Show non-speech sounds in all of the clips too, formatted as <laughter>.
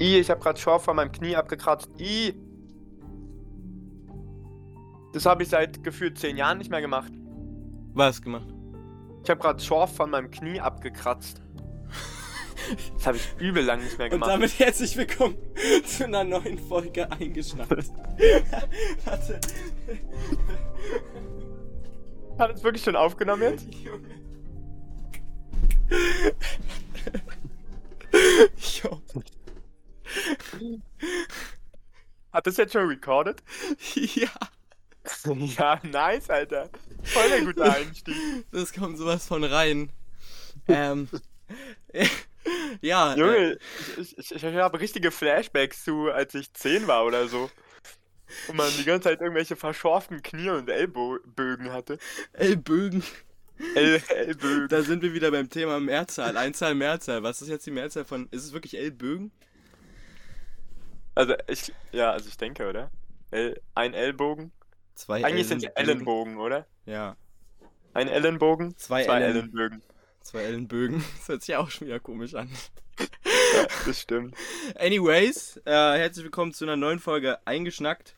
I, ich habe gerade Schorf von meinem Knie abgekratzt. I. Das habe ich seit gefühlt zehn Jahren nicht mehr gemacht. Was gemacht? Ich habe gerade Schorf von meinem Knie abgekratzt. <laughs> Das habe ich übel lang nicht mehr Und gemacht. damit herzlich willkommen <laughs> zu einer neuen Folge eingeschnappt. <laughs> Warte. Hat es wirklich schon aufgenommen jetzt? Junge. Jo. <laughs> Hat das jetzt schon recorded? <laughs> Ja, <laughs> ja, nice, Alter. Voll der gute Einstieg. das kommt sowas von rein. Ähm. Ja, äh, Junge, ich, ich, ich habe richtige Flashbacks zu, als ich 10 war oder so. Und man die ganze Zeit irgendwelche verschorften Knie und Ellbögen hatte. Ellbögen. El Ellbögen. Da sind wir wieder beim Thema Mehrzahl. Einzahl, Mehrzahl. Was ist jetzt die Mehrzahl von. Ist es wirklich Ellbögen? Also ich, ja, also ich denke, oder? El, ein Ellbogen. Zwei Eigentlich sind es Ellenbogen, oder? Ja. Ein Ellenbogen, Zwei zwei Ellen- Ellenbögen. Zwei Ellenbögen. <laughs> Das hört sich auch schon wieder komisch an. Ja, das stimmt. <laughs> Anyways, äh, herzlich willkommen zu einer neuen Folge Eingeschnackt.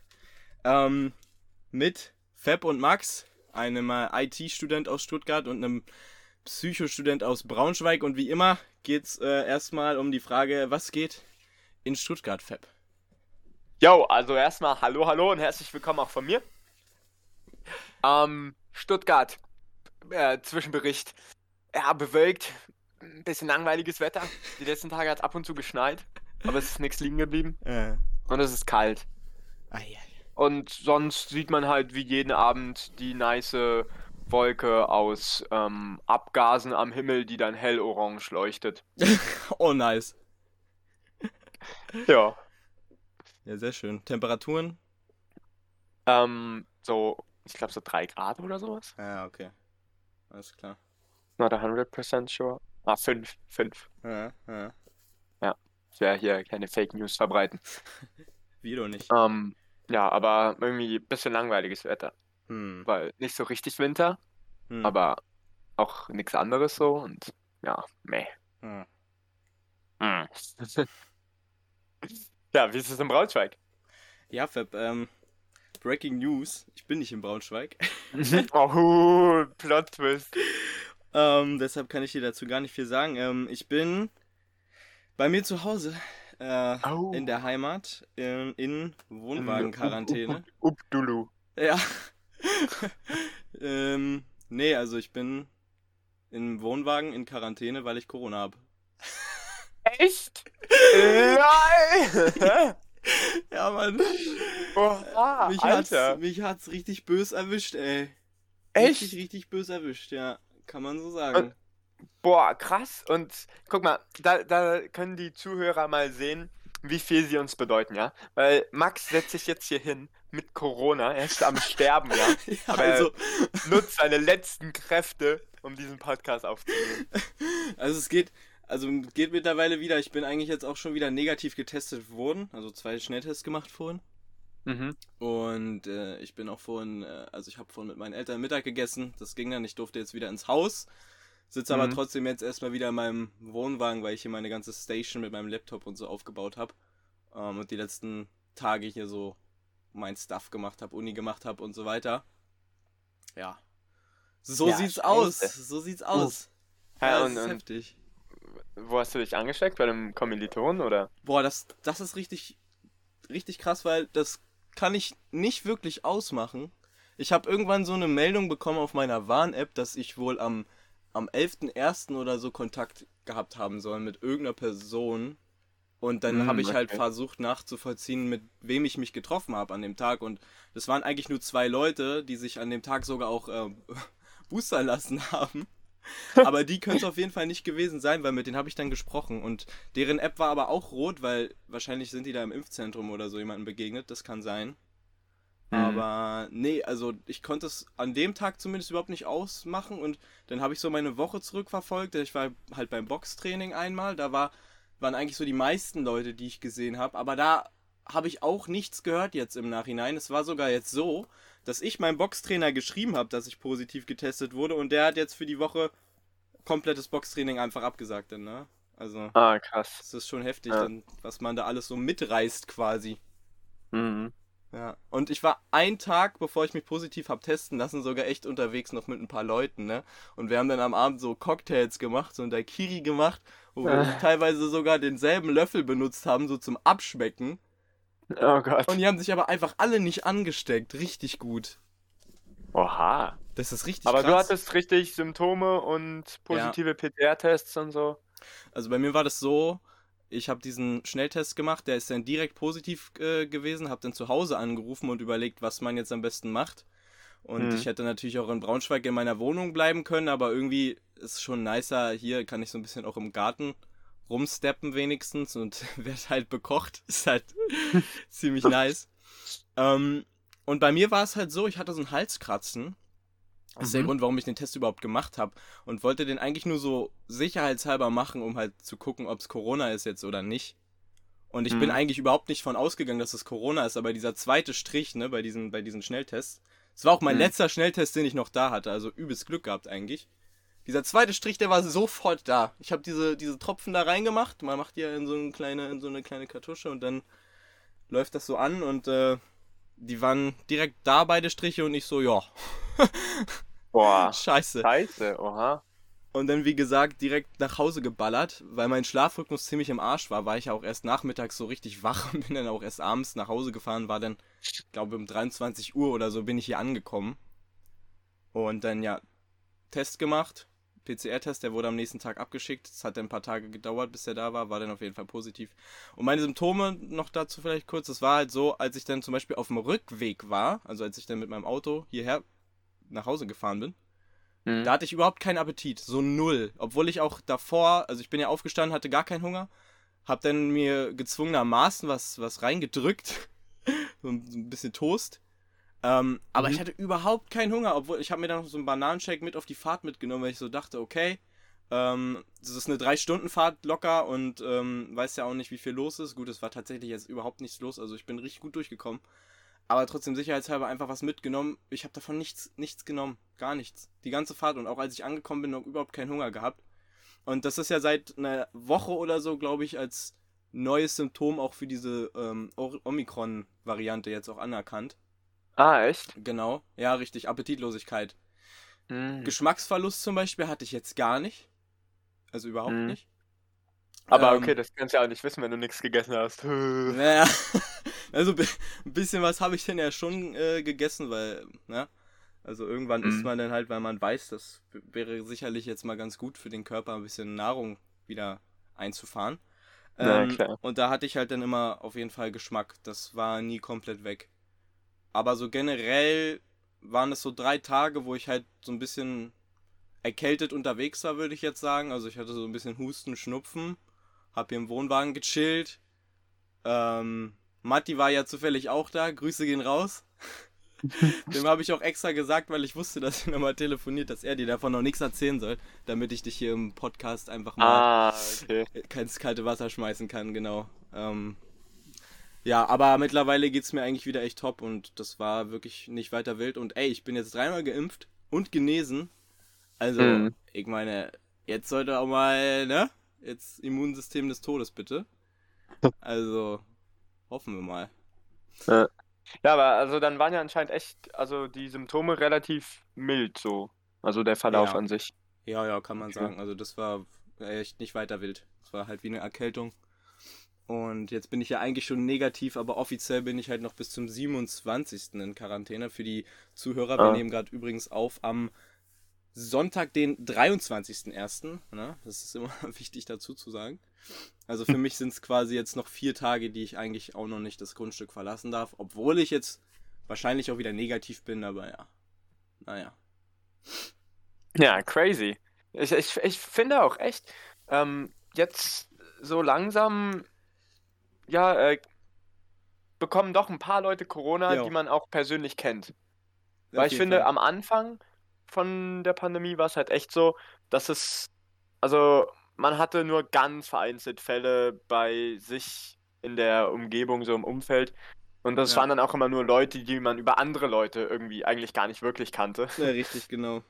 Ähm, mit Fab und Max, einem äh, IT-Student aus Stuttgart und einem Psychostudent aus Braunschweig. Und wie immer geht's äh, erstmal um die Frage, was geht in Stuttgart, Fab? Jo, also erstmal hallo, hallo und herzlich willkommen auch von mir. Ähm, Stuttgart, äh, Zwischenbericht. Ja, bewölkt, ein bisschen langweiliges Wetter. Die letzten Tage hat ab und zu geschneit, aber es ist nichts liegen geblieben Äh, und es ist kalt. ai, ai. Und sonst sieht man halt wie jeden Abend die nice Wolke aus ähm, Abgasen am Himmel, die dann hellorange leuchtet. <laughs> Oh, nice. Ja. Ja, sehr schön. Temperaturen? Ähm, so, ich glaube so 3 Grad oder sowas. Ja, okay. Alles klar. Not 100% sure. Ah, 5, 5. Ja, ja. Ich werde hier keine Fake News verbreiten. <laughs> Wie doch nicht. Ähm, ja, aber irgendwie ein bisschen langweiliges Wetter. Hm. Weil nicht so richtig Winter, hm. aber auch nichts anderes so und ja, meh. Hm. <laughs> Ja, wie ist es in Braunschweig? Ja, Fab, ähm, Breaking News. Ich bin nicht in Braunschweig. <laughs> oh, Plot Twist. ähm, deshalb kann ich dir dazu gar nicht viel sagen. Ähm, ich bin bei mir zu Hause. Äh, Oh. in der Heimat. In, in Wohnwagenquarantäne. Up, up, Dulu. Ja. <laughs> ähm, nee, also ich bin im Wohnwagen in Quarantäne, weil ich Corona habe. Echt? Nein! <laughs> Ja, Mann. Oha, mich, hat's, Alter. mich hat's richtig bös erwischt, ey. Echt? Richtig, richtig bös erwischt, ja. Kann man so sagen. Boah, krass. Und guck mal, da, da können die Zuhörer mal sehen, wie viel sie uns bedeuten, ja? Weil Max setzt sich jetzt hier hin mit Corona, er ist am Sterben, ja? <laughs> Ja, aber- also, Nutzt seine letzten Kräfte, um diesen Podcast aufzunehmen. also es geht, also geht mittlerweile wieder. Ich bin eigentlich jetzt auch schon wieder negativ getestet worden. Also zwei Schnelltests gemacht vorhin. Mhm. Und äh, ich bin auch vorhin, äh, also ich habe vorhin mit meinen Eltern Mittag gegessen. Das ging dann. Ich durfte jetzt wieder ins Haus. Sitze aber Mhm. trotzdem jetzt erstmal wieder in meinem Wohnwagen, weil ich hier meine ganze Station mit meinem Laptop und so aufgebaut habe. Ähm, und die letzten Tage hier so mein Stuff gemacht habe, Uni gemacht habe und so weiter. Ja. So Ja, sieht's scheiße. aus. So sieht's aus. Ja, Ja, und, und heftig. Wo hast du dich angesteckt? Bei einem Kommiliton oder? Boah, das, das ist richtig, richtig krass, weil das kann ich nicht wirklich ausmachen. Ich habe irgendwann so eine Meldung bekommen auf meiner Warn-App, dass ich wohl am, am 11.01. oder so Kontakt gehabt haben soll mit irgendeiner Person. Und dann Hm, habe ich halt okay. versucht nachzuvollziehen, mit wem ich mich getroffen habe an dem Tag. Und das waren eigentlich nur zwei Leute, die sich an dem Tag sogar auch äh, <laughs> boostern lassen haben. <laughs> Aber die können es auf jeden Fall nicht gewesen sein, weil mit denen habe ich dann gesprochen. Und deren App war aber auch rot, weil wahrscheinlich sind die da im Impfzentrum oder so jemandem begegnet. Das kann sein. Mhm. Aber nee, also ich konnte es an dem Tag zumindest überhaupt nicht ausmachen. Und dann habe ich so meine Woche zurückverfolgt. Ich war halt beim Boxtraining einmal. Da war, waren eigentlich so die meisten Leute, die ich gesehen habe. Aber da habe ich auch nichts gehört jetzt im Nachhinein. Es war sogar jetzt so, dass ich meinem Boxtrainer geschrieben habe, dass ich positiv getestet wurde und der hat jetzt für die Woche komplettes Boxtraining einfach abgesagt dann, ne? Also, Ah, krass. das ist schon heftig, Ja. dann, was man da alles so mitreißt quasi. Mhm. Ja. Und ich war einen Tag, bevor ich mich positiv hab testen lassen, sogar echt unterwegs noch mit ein paar Leuten, ne? Und wir haben dann am Abend so Cocktails gemacht, so ein Daiquiri gemacht, wo wir Ah. teilweise sogar denselben Löffel benutzt haben, so zum Abschmecken. Oh Gott. Und die haben sich aber einfach alle nicht angesteckt. Richtig gut. Oha. Das ist richtig Aber du krass. hattest richtig Symptome und positive PCR-Tests und so. Also bei mir war das so, ich habe diesen Schnelltest gemacht, der ist dann direkt positiv äh, gewesen, habe dann zu Hause angerufen und überlegt, was man jetzt am besten macht. Und Mhm. ich hätte natürlich auch in Braunschweig in meiner Wohnung bleiben können, aber irgendwie ist es schon nicer, hier kann ich so ein bisschen auch im Garten rumsteppen wenigstens und <laughs> werde halt bekocht. <laughs> Ist halt <laughs> ziemlich nice. Ähm, und bei mir war es halt so, ich hatte so ein Halskratzen. Das ist der Mhm. Grund, warum ich den Test überhaupt gemacht habe. Und wollte den eigentlich nur so sicherheitshalber machen, um halt zu gucken, ob es Corona ist jetzt oder nicht. Und ich bin Mhm. eigentlich überhaupt nicht von ausgegangen, dass es Corona ist, aber dieser zweite Strich, ne, bei diesen, bei diesen Schnelltests, es war auch mein Mhm. letzter Schnelltest, den ich noch da hatte, also übelst Glück gehabt eigentlich. Dieser zweite Strich, der war sofort da. Ich habe diese, diese Tropfen da reingemacht. Man macht die ja in so eine kleine, in so eine kleine Kartusche und dann läuft das so an und äh, die waren direkt da beide Striche und ich so, ja, <laughs> Boah. scheiße. Scheiße, oha. Und dann, wie gesagt, direkt nach Hause geballert, weil mein Schlafrhythmus ziemlich im Arsch war, war ich ja auch erst nachmittags so richtig wach und bin dann auch erst abends nach Hause gefahren, war dann, glaube um 23 Uhr oder so bin ich hier angekommen. Und dann ja, Test gemacht, PCR-Test, der wurde am nächsten Tag abgeschickt. Es hat dann ein paar Tage gedauert, bis er da war, war dann auf jeden Fall positiv. Und meine Symptome noch dazu vielleicht kurz, es war halt so, als ich dann zum Beispiel auf dem Rückweg war, also als ich dann mit meinem Auto hierher nach Hause gefahren bin, Mhm. da hatte ich überhaupt keinen Appetit, so null. Obwohl ich auch davor, also ich bin ja aufgestanden, hatte gar keinen Hunger, hab dann mir gezwungenermaßen was, was reingedrückt, <laughs> so ein so ein bisschen Toast. Ähm, aber Mhm. ich hatte überhaupt keinen Hunger, obwohl ich habe mir dann noch so einen Bananenshake mit auf die Fahrt mitgenommen, weil ich so dachte, okay, ähm, das ist eine drei Stunden Fahrt locker und ähm, weiß ja auch nicht, wie viel los ist. Gut, es war tatsächlich jetzt überhaupt nichts los, also ich bin richtig gut durchgekommen. Aber trotzdem sicherheitshalber einfach was mitgenommen. Ich habe davon nichts, nichts genommen. Gar nichts. Die ganze Fahrt und auch als ich angekommen bin, noch überhaupt keinen Hunger gehabt. Und das ist ja seit einer Woche oder so, glaube ich, als neues Symptom auch für diese ähm, Omikron-Variante jetzt auch anerkannt. Ah, echt? Genau. Ja, richtig. Appetitlosigkeit. Mhm. Geschmacksverlust zum Beispiel hatte ich jetzt gar nicht. Also überhaupt Mhm. nicht. Aber Ähm, okay, das kannst du ja auch nicht wissen, wenn du nichts gegessen hast. <laughs> Naja, also ein bisschen was habe ich denn ja schon äh, gegessen, weil, ne? Also irgendwann isst Mhm. man dann halt, weil man weiß, das wäre sicherlich jetzt mal ganz gut für den Körper, ein bisschen Nahrung wieder einzufahren. Na Ähm, klar. und da hatte ich halt dann immer auf jeden Fall Geschmack. Das war nie komplett weg. Aber so generell waren es so drei Tage, wo ich halt so ein bisschen erkältet unterwegs war, würde ich jetzt sagen. Also ich hatte so ein bisschen Husten, Schnupfen, hab hier im Wohnwagen gechillt. Ähm, Matti war ja zufällig auch da, Grüße gehen raus. <laughs> Dem habe ich auch extra gesagt, weil ich wusste, dass er nochmal telefoniert, dass er dir davon noch nichts erzählen soll, damit ich dich hier im Podcast einfach mal Ah, okay. keins kalte Wasser schmeißen kann, genau. Ähm, ja, aber mittlerweile geht's mir eigentlich wieder echt top und das war wirklich nicht weiter wild. Und ey, ich bin jetzt dreimal geimpft und genesen. Also, Mhm. ich meine, jetzt sollte auch mal, ne? Jetzt Immunsystem des Todes, bitte. <laughs> Also, hoffen wir mal. Ja, aber also dann waren ja anscheinend echt, also die Symptome relativ mild so. Also der Verlauf Ja. an sich. Ja, ja, kann man Okay. sagen. Also, das war echt nicht weiter wild. Es war halt wie eine Erkältung. Und jetzt bin ich ja eigentlich schon negativ, aber offiziell bin ich halt noch bis zum 27. in Quarantäne. Für die Zuhörer, wir Ah. nehmen gerade übrigens auf am Sonntag, den 23.01. Ne? Das ist immer <laughs> wichtig dazu zu sagen. Also für <laughs> mich sind es quasi jetzt noch vier Tage, die ich eigentlich auch noch nicht das Grundstück verlassen darf, obwohl ich jetzt wahrscheinlich auch wieder negativ bin, aber ja. Naja. Ja, crazy. Ich, ich, ich finde auch echt, ähm, jetzt so langsam, ja, äh, bekommen doch ein paar Leute Corona, Ja. die man auch persönlich kennt. Weil ich finde, Fall. am Anfang von der Pandemie war es halt echt so, dass es, also man hatte nur ganz vereinzelt Fälle bei sich in der Umgebung, so im Umfeld. Und das Ja. waren dann auch immer nur Leute, die man über andere Leute irgendwie eigentlich gar nicht wirklich kannte. Ja, richtig, genau.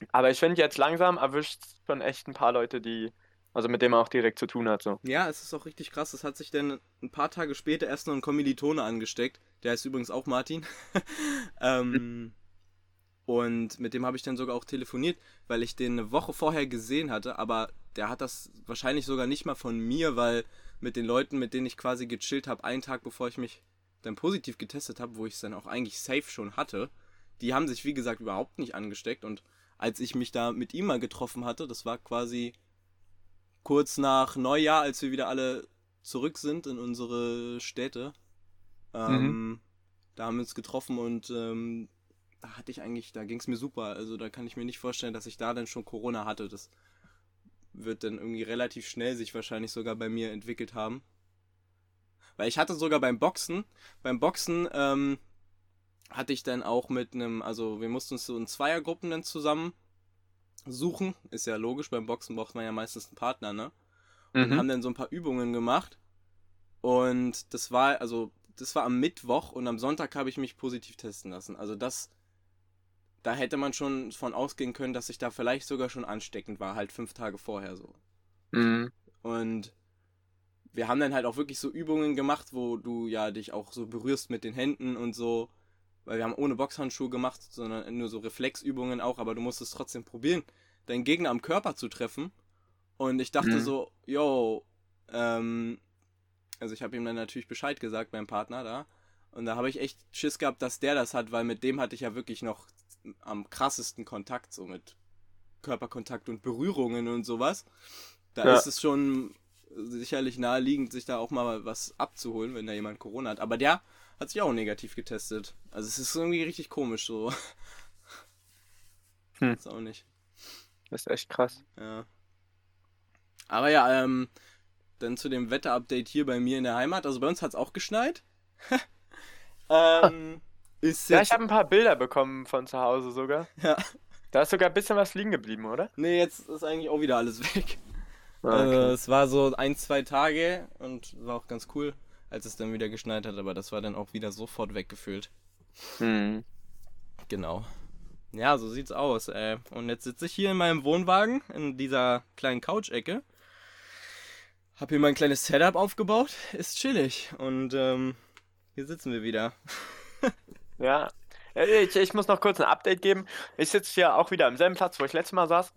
<laughs> Aber ich finde jetzt langsam erwischt schon echt ein paar Leute, die Also mit dem er auch direkt zu tun hat, so. Ja, es ist auch richtig krass. Es hat sich dann ein paar Tage später erst noch ein Kommilitone angesteckt. Der heißt übrigens auch Martin. <laughs> ähm, und mit dem habe ich dann sogar auch telefoniert, weil ich den eine Woche vorher gesehen hatte. Aber der hat das wahrscheinlich sogar nicht mal von mir, weil mit den Leuten, mit denen ich quasi gechillt habe, einen Tag bevor ich mich dann positiv getestet habe, wo ich es dann auch eigentlich safe schon hatte, die haben sich wie gesagt überhaupt nicht angesteckt. Und als ich mich da mit ihm mal getroffen hatte, das war quasi kurz nach Neujahr, als wir wieder alle zurück sind in unsere Städte. Ähm, mhm. Da haben wir uns getroffen und ähm, da hatte ich eigentlich, da ging es mir super. Also da kann ich mir nicht vorstellen, dass ich da dann schon Corona hatte. Das wird dann irgendwie relativ schnell sich wahrscheinlich sogar bei mir entwickelt haben. Weil ich hatte sogar beim Boxen, beim Boxen ähm, hatte ich dann auch mit einem, also wir mussten uns so in Zweiergruppen dann zusammen suchen. Ist ja logisch, beim Boxen braucht man ja meistens einen Partner, ne? Und mhm. haben dann so ein paar Übungen gemacht. Und das war, also, das war am Mittwoch und am Sonntag habe ich mich positiv testen lassen. Also das, da hätte man schon von ausgehen können, dass ich da vielleicht sogar schon ansteckend war, halt fünf Tage vorher so. Mhm. Und wir haben dann halt auch wirklich so Übungen gemacht, wo du ja dich auch so berührst mit den Händen und so weil wir haben ohne Boxhandschuhe gemacht, sondern nur so Reflexübungen auch, aber du musst es trotzdem probieren, deinen Gegner am Körper zu treffen. Und ich dachte mhm. so, yo, ähm, also ich habe ihm dann natürlich Bescheid gesagt beim Partner da. Und da habe ich echt Schiss gehabt, dass der das hat, weil mit dem hatte ich ja wirklich noch am krassesten Kontakt, so mit Körperkontakt und Berührungen und sowas. Da ja. ist es schon sicherlich naheliegend, sich da auch mal was abzuholen, wenn da jemand Corona hat. Aber der hat sich auch negativ getestet. Also es ist irgendwie richtig komisch so. Hm. Ist auch nicht. Das ist echt krass. Ja. Aber ja, ähm, dann zu dem Wetterupdate hier bei mir in der Heimat. Also bei uns hat es auch geschneit. <laughs> ähm, ist ja, ich habe ein paar Bilder bekommen von zu Hause sogar. <laughs> Ja. Da ist sogar ein bisschen was liegen geblieben, oder? Nee, jetzt ist eigentlich auch wieder alles <laughs> weg. Ah, okay. äh, es war so ein, zwei Tage und war auch ganz cool als es dann wieder geschneit hat, aber das war dann auch wieder sofort weggefüllt. Mhm. Genau. Ja, so sieht's aus, ey. Und jetzt sitze ich hier in meinem Wohnwagen, in dieser kleinen Couch-Ecke. Hab hier mein kleines Setup aufgebaut, ist chillig. Und ähm, hier sitzen wir wieder. <laughs> ja. Ich, ich muss noch kurz ein Update geben. Ich sitze hier auch wieder am selben Platz, wo ich letztes Mal saß.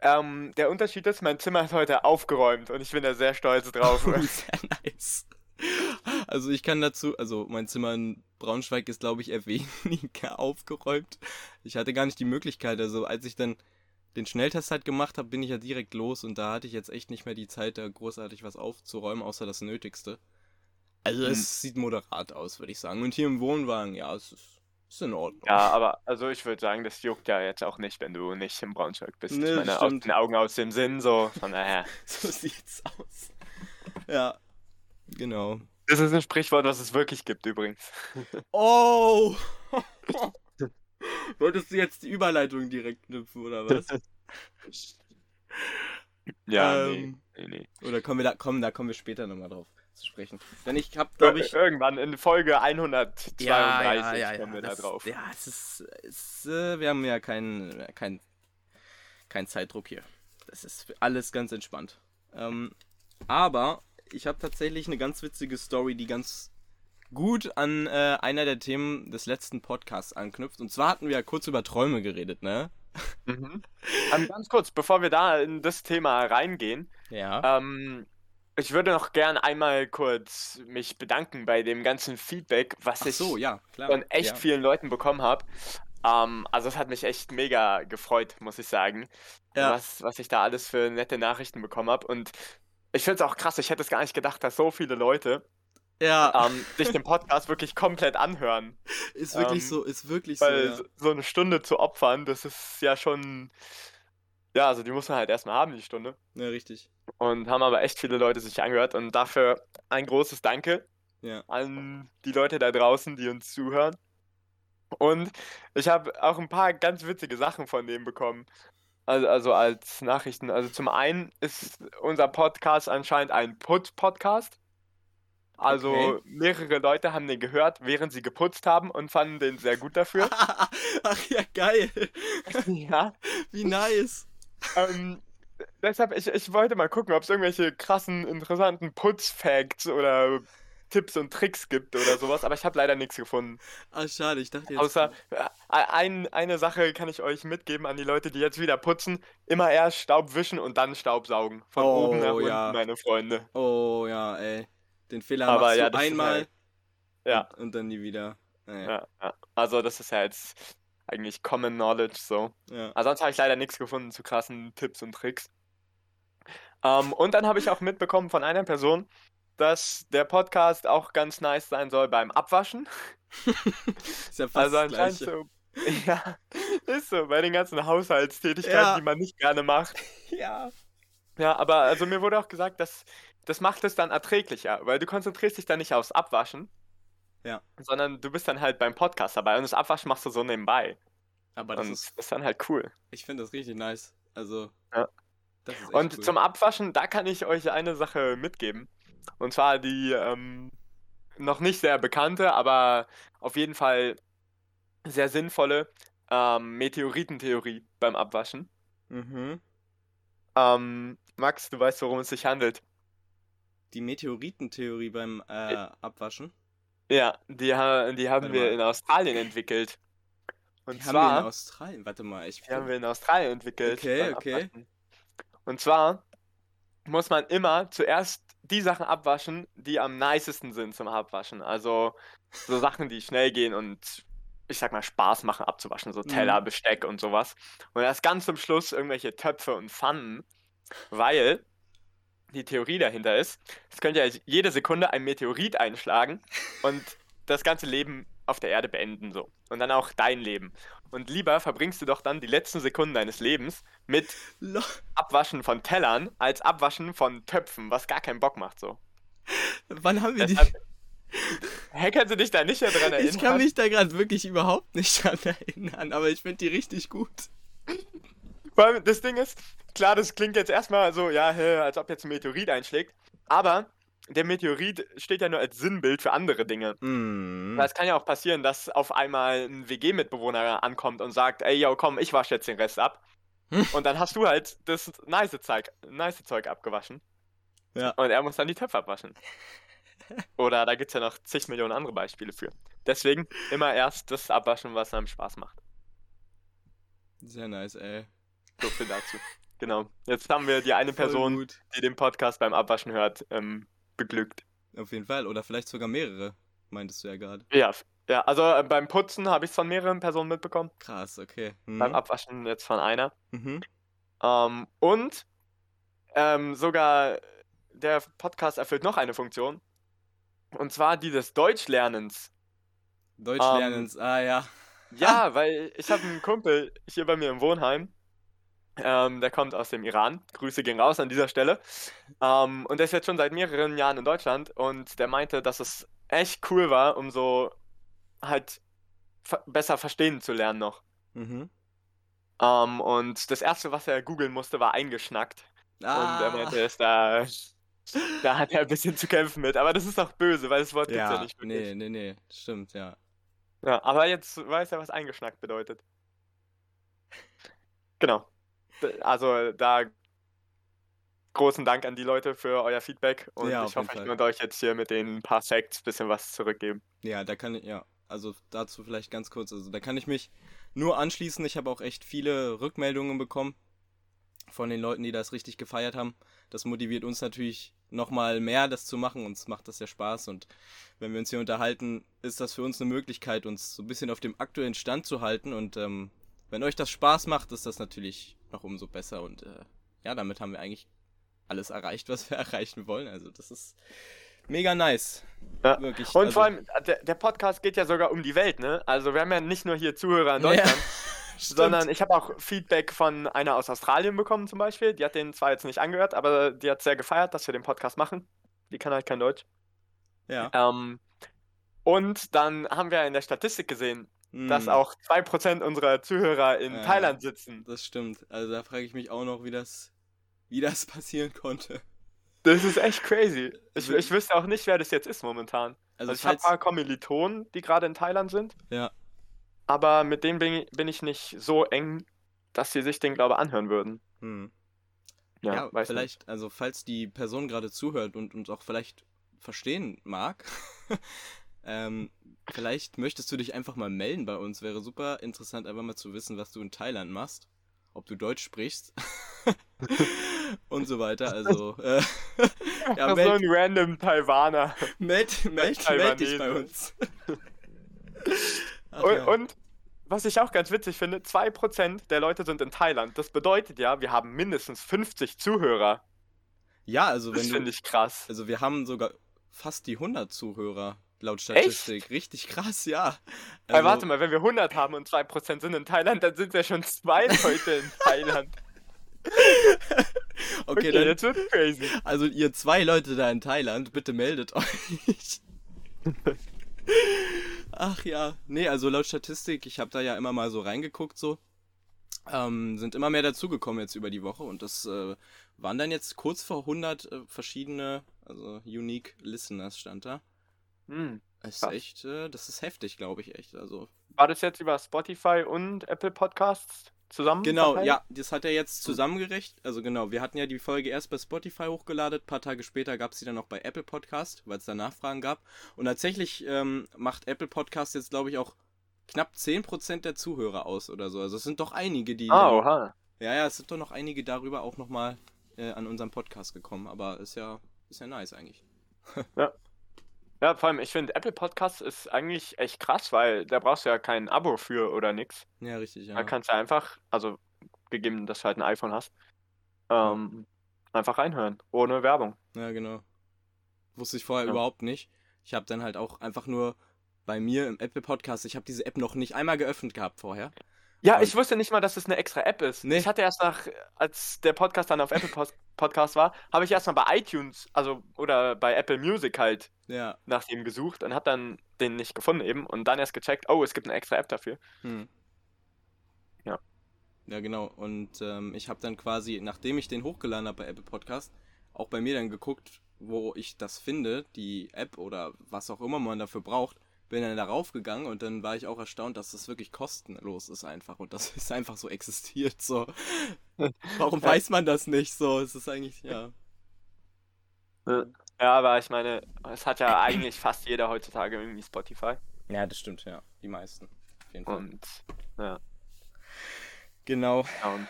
Ähm, der Unterschied ist, mein Zimmer ist heute aufgeräumt und ich bin da sehr stolz drauf. <laughs> Sehr nice. <laughs> Also ich kann dazu, also mein Zimmer in Braunschweig ist, glaube ich, eher <laughs> weniger aufgeräumt. Ich hatte gar nicht die Möglichkeit. Also als ich dann den Schnelltest halt gemacht habe, bin ich ja direkt los und da hatte ich jetzt echt nicht mehr die Zeit, da großartig was aufzuräumen, außer das Nötigste. Also hm. es sieht moderat aus, würde ich sagen. Und hier im Wohnwagen, ja, es ist, ist in Ordnung. Ja, aber also ich würde sagen, das juckt ja jetzt auch nicht, wenn du nicht im Braunschweig bist. Nee, ich meine, aus den Augen aus dem Sinn, so von daher. <laughs> so sieht's aus. Ja, Genau. Das ist ein Sprichwort, was es wirklich gibt übrigens. <laughs> Oh! <laughs> Wolltest du jetzt die Überleitung direkt knüpfen, oder was? ja, ähm, nee, nee, nee. Oder kommen wir da, kommen, da kommen wir später nochmal drauf zu sprechen. Denn ich hab, glaube ich. Irgendwann in Folge 132 ja, ja, ja, kommen wir das, da drauf. Ja, es ist. Es, äh, wir haben ja keinen kein, kein Zeitdruck hier. Das ist alles ganz entspannt. Ähm, aber ich habe tatsächlich eine ganz witzige Story, die ganz gut an äh, einer der Themen des letzten Podcasts anknüpft. Und zwar hatten wir ja kurz über Träume geredet, ne? Mhm. Ähm, ganz kurz, bevor wir da in das Thema reingehen. Ja. Ähm, ich würde noch gern einmal kurz mich bedanken bei dem ganzen Feedback, was Ach so, ich ja, von echt ja. vielen Leuten bekommen habe. Ähm, also es hat mich echt mega gefreut, muss ich sagen, ja. was, was ich da alles für nette Nachrichten bekommen habe. Und ich finde es auch krass, ich hätte es gar nicht gedacht, dass so viele Leute ja. ähm, sich den Podcast wirklich komplett anhören. <laughs> Ist wirklich ähm, so, ist wirklich weil so. Ja. so eine Stunde zu opfern, das ist ja schon. Ja, also die muss man halt erstmal haben, die Stunde. Ja, richtig. Und haben aber echt viele Leute sich angehört und dafür ein großes Danke ja. an die Leute da draußen, die uns zuhören. Und ich habe auch ein paar ganz witzige Sachen von denen bekommen. Also, also als Nachrichten. Also zum einen ist unser Podcast anscheinend ein Put-Podcast. Also okay. mehrere Leute haben den gehört, während sie geputzt haben und fanden den sehr gut dafür. <laughs> Ach ja, geil. <laughs> ja. Wie nice. Ähm, deshalb, ich, ich wollte mal gucken, ob es irgendwelche krassen, interessanten Putzfacts oder Tipps und Tricks gibt oder sowas, aber ich habe leider nichts gefunden. Ah, schade, ich dachte jetzt. Außer äh, ein, eine Sache kann ich euch mitgeben an die Leute, die jetzt wieder putzen. Immer erst Staub wischen und dann Staub saugen. Von Oh, oben nach unten, ja. meine Freunde. Oh ja, ey. Den Fehler Aber machst ja, du einmal halt- Ja, und, und dann nie wieder. Naja. ja, ja. Also das ist ja jetzt eigentlich Common Knowledge so. Ja. Aber sonst habe ich leider nichts gefunden zu krassen Tipps und Tricks. Ähm, und dann habe ich auch mitbekommen von einer Person, dass der Podcast auch ganz nice sein soll beim Abwaschen. <laughs> Ist ja fast Also anscheinend so. <laughs> Ja, ist so, bei den ganzen Haushaltstätigkeiten, Ja. die man nicht gerne macht. <laughs> Ja. Ja, aber also mir wurde auch gesagt, dass das macht es dann erträglicher, weil du konzentrierst dich dann nicht aufs Abwaschen. Ja. Sondern du bist dann halt beim Podcast dabei und das Abwaschen machst du so nebenbei. Aber das ist, ist dann halt cool. ich finde das richtig nice. Also. Ja. Und cool. zum Abwaschen, da kann ich euch eine Sache mitgeben. Und zwar die ähm, noch nicht sehr bekannte, aber auf jeden Fall sehr sinnvolle ähm, Meteoritentheorie beim Abwaschen. Mhm. Ähm, Max, du weißt, worum es sich handelt. Die Meteoritentheorie beim äh, Abwaschen. Ja, die, ha die haben wir in Australien entwickelt. Und Die haben wir zwar, in Australien. Warte mal, ich. die haben wir in Australien entwickelt. Okay, okay. Abwaschen. Und zwar muss man immer zuerst die Sachen abwaschen, die am nicesten sind zum Abwaschen. Also so Sachen, die schnell gehen und ich sag mal Spaß machen abzuwaschen, so Teller, Mhm. Besteck und sowas. Und erst ganz zum Schluss irgendwelche Töpfe und Pfannen, weil die Theorie dahinter ist, es könnte ja jede Sekunde ein Meteorit einschlagen und das ganze Leben auf der Erde beenden so. Und dann auch dein Leben. Und lieber verbringst du doch dann die letzten Sekunden deines Lebens mit Abwaschen von Tellern als Abwaschen von Töpfen, was gar keinen Bock macht so. Wann haben wir die. Deshalb, Hä, kannst du dich da nicht mehr dran erinnern? Ich kann mich da gerade wirklich überhaupt nicht dran erinnern, aber ich finde die richtig gut. Vor allem, das Ding ist, klar, das klingt jetzt erstmal so, ja, als ob jetzt ein Meteorit einschlägt, aber der Meteorit steht ja nur als Sinnbild für andere Dinge. Weil es kann ja auch passieren, dass auf einmal ein WG-Mitbewohner ankommt und sagt, ey, yo, komm, ich wasche jetzt den Rest ab. <laughs> Und dann hast du halt das nice Zeug, nice Zeug abgewaschen. Ja. Und er muss dann die Töpfe abwaschen. Oder da gibt es ja noch zig Millionen andere Beispiele für. Deswegen immer erst das abwaschen, was einem Spaß macht. Sehr nice, ey. So viel dazu. Genau. Jetzt haben wir die eine Voll Person, Gut. die den Podcast beim Abwaschen hört, ähm, beglückt. Auf jeden Fall. Oder vielleicht sogar mehrere, meintest du ja gerade. Ja, ja also äh, beim Putzen habe ich es von mehreren Personen mitbekommen. Krass, okay. Mhm. Beim Abwaschen jetzt von einer. Mhm. Ähm, und ähm, sogar der Podcast erfüllt noch eine Funktion. Und zwar die des Deutschlernens. Deutsch Ähm, ah ja. Ja, <laughs> weil ich habe einen Kumpel hier bei mir im Wohnheim. Ähm, der kommt aus dem Iran. Grüße gehen raus an dieser Stelle. Ähm, und der ist jetzt schon seit mehreren Jahren in Deutschland und der meinte, dass es echt cool war, um so halt besser verstehen zu lernen noch. Mhm. Ähm, und das erste, was er googeln musste, war eingeschnackt. Und er meinte, er ist da, da hat er ein bisschen zu kämpfen mit. Aber das ist doch böse, weil das Wort gibt's ja ja, nicht wirklich. nee, nee, nee. Stimmt, ja. Ja, aber jetzt weiß er, was eingeschnackt bedeutet. Genau. Also da großen Dank an die Leute für euer Feedback und Ja, ich hoffe, ich konnte euch jetzt hier mit den paar Facts ein bisschen was zurückgeben. Ja, da kann ich, ja, also dazu vielleicht ganz kurz, also da kann ich mich nur anschließen. Ich habe auch echt viele Rückmeldungen bekommen von den Leuten, die das richtig gefeiert haben. Das motiviert uns natürlich nochmal mehr, das zu machen. Uns macht das ja Spaß und wenn wir uns hier unterhalten, ist das für uns eine Möglichkeit, uns so ein bisschen auf dem aktuellen Stand zu halten und ähm, wenn euch das Spaß macht, ist das natürlich noch umso besser und äh, ja, damit haben wir eigentlich alles erreicht, was wir <laughs> erreichen wollen. Also das ist mega nice. Ja. Wirklich. Und also, vor allem, äh, der, der Podcast geht ja sogar um die Welt, ne? Also wir haben ja nicht nur hier Zuhörer in Ja, Deutschland, <laughs> stimmt. sondern ich habe auch Feedback von einer aus Australien bekommen zum Beispiel. Die hat den zwar jetzt nicht angehört, aber die hat sehr gefeiert, dass wir den Podcast machen. Die kann halt kein Deutsch. ja. Ähm, und dann haben wir in der Statistik gesehen, dass Mm, auch 2% unserer Zuhörer in Ja. Thailand sitzen. Das stimmt. Also da frage ich mich auch noch, wie das, wie das <laughs> passieren konnte. Das ist echt crazy. Ich, Also- ich wüsste auch nicht, wer das jetzt ist momentan. Also, Also ich habe ein paar Kommilitonen, die gerade in Thailand sind, ja, aber mit denen bin ich, bin ich nicht so eng, dass sie sich den, glaube ich, anhören würden. hm. Ja, Ja, vielleicht, also falls die Person gerade zuhört und uns auch vielleicht verstehen mag, <laughs> ähm, vielleicht möchtest du dich einfach mal melden bei uns. Wäre super interessant, einfach mal zu wissen, was du in Thailand machst, ob du Deutsch sprichst <laughs> und so weiter. Also, äh, <laughs> ja, Ach, so meld, ein random Taiwaner. meld, meld, meld dich bei uns. <laughs> Ach, Und, ja. und was ich auch ganz witzig finde, 2% der Leute sind in Thailand. Das bedeutet ja, wir haben mindestens 50 Zuhörer. ja, also Das wenn finde du, ich krass. also wir haben sogar fast die 100 Zuhörer laut Statistik. Richtig krass, ja. Also- warte mal, wenn wir 100 haben und 2% sind in Thailand, dann sind ja schon zwei Leute in <laughs> Thailand. <laughs> Okay, dann, jetzt wird crazy. Also ihr zwei Leute da in Thailand, bitte meldet <laughs> euch. Ach ja, nee, also laut Statistik, ich habe da ja immer mal so reingeguckt so, ähm, sind immer mehr dazugekommen jetzt über die Woche und das äh, waren dann jetzt kurz vor 100 äh, verschiedene, also unique Listeners stand da. Hm. Das ist echt, äh, das ist heftig, glaube ich echt. Also War das jetzt über Spotify und Apple Podcasts zusammen? Genau, verteilt? ja, das hat er jetzt zusammengerechnet. Also genau, wir hatten ja die Folge erst bei Spotify hochgeladen, ein paar Tage später gab es sie dann auch bei Apple Podcast, weil es da Nachfragen gab. Und tatsächlich ähm, macht Apple Podcast jetzt, glaube ich, auch knapp 10% der Zuhörer aus oder so. Also es sind doch einige, die... Ah, oha. ja, ja, es sind doch noch einige darüber auch nochmal äh, an unserem Podcast gekommen. Aber ist ja, ist ja nice eigentlich. <laughs> Ja, vor allem, ich finde, Apple Podcasts ist eigentlich echt krass, weil da brauchst du ja kein Abo für oder nix. Ja, richtig, ja. Da kannst du einfach, also gegeben, dass du halt ein iPhone hast, ähm, einfach reinhören, ohne Werbung. Ja, genau. Wusste ich vorher Ja. überhaupt nicht. Ich habe dann halt auch einfach nur bei mir im Apple Podcast, ich habe diese App noch nicht einmal geöffnet gehabt vorher. Ja, ich wusste nicht mal, dass es eine extra App ist. Nee. Ich hatte erst nach, als der Podcast dann auf Apple Pos- Podcast war, habe ich erstmal bei iTunes, also oder bei Apple Music halt Ja. nach dem gesucht und habe dann den nicht gefunden eben und dann erst gecheckt, oh, es gibt eine extra App dafür. Hm. Ja. Ja, genau. Und ähm, ich habe dann quasi, nachdem ich den hochgeladen habe bei Apple Podcast, auch bei mir dann geguckt, wo ich das finde, die App oder was auch immer man dafür braucht. Bin dann darauf gegangen und dann war ich auch erstaunt, dass das wirklich kostenlos ist einfach und das <laughs> ist einfach so existiert so. <laughs> Warum weiß man das nicht so? Es ist eigentlich, ja. Ja, aber ich meine, es hat ja eigentlich fast jeder heutzutage irgendwie Spotify. Ja, das stimmt, ja. Die meisten. Auf jeden Fall. Und ja, Genau. ja, und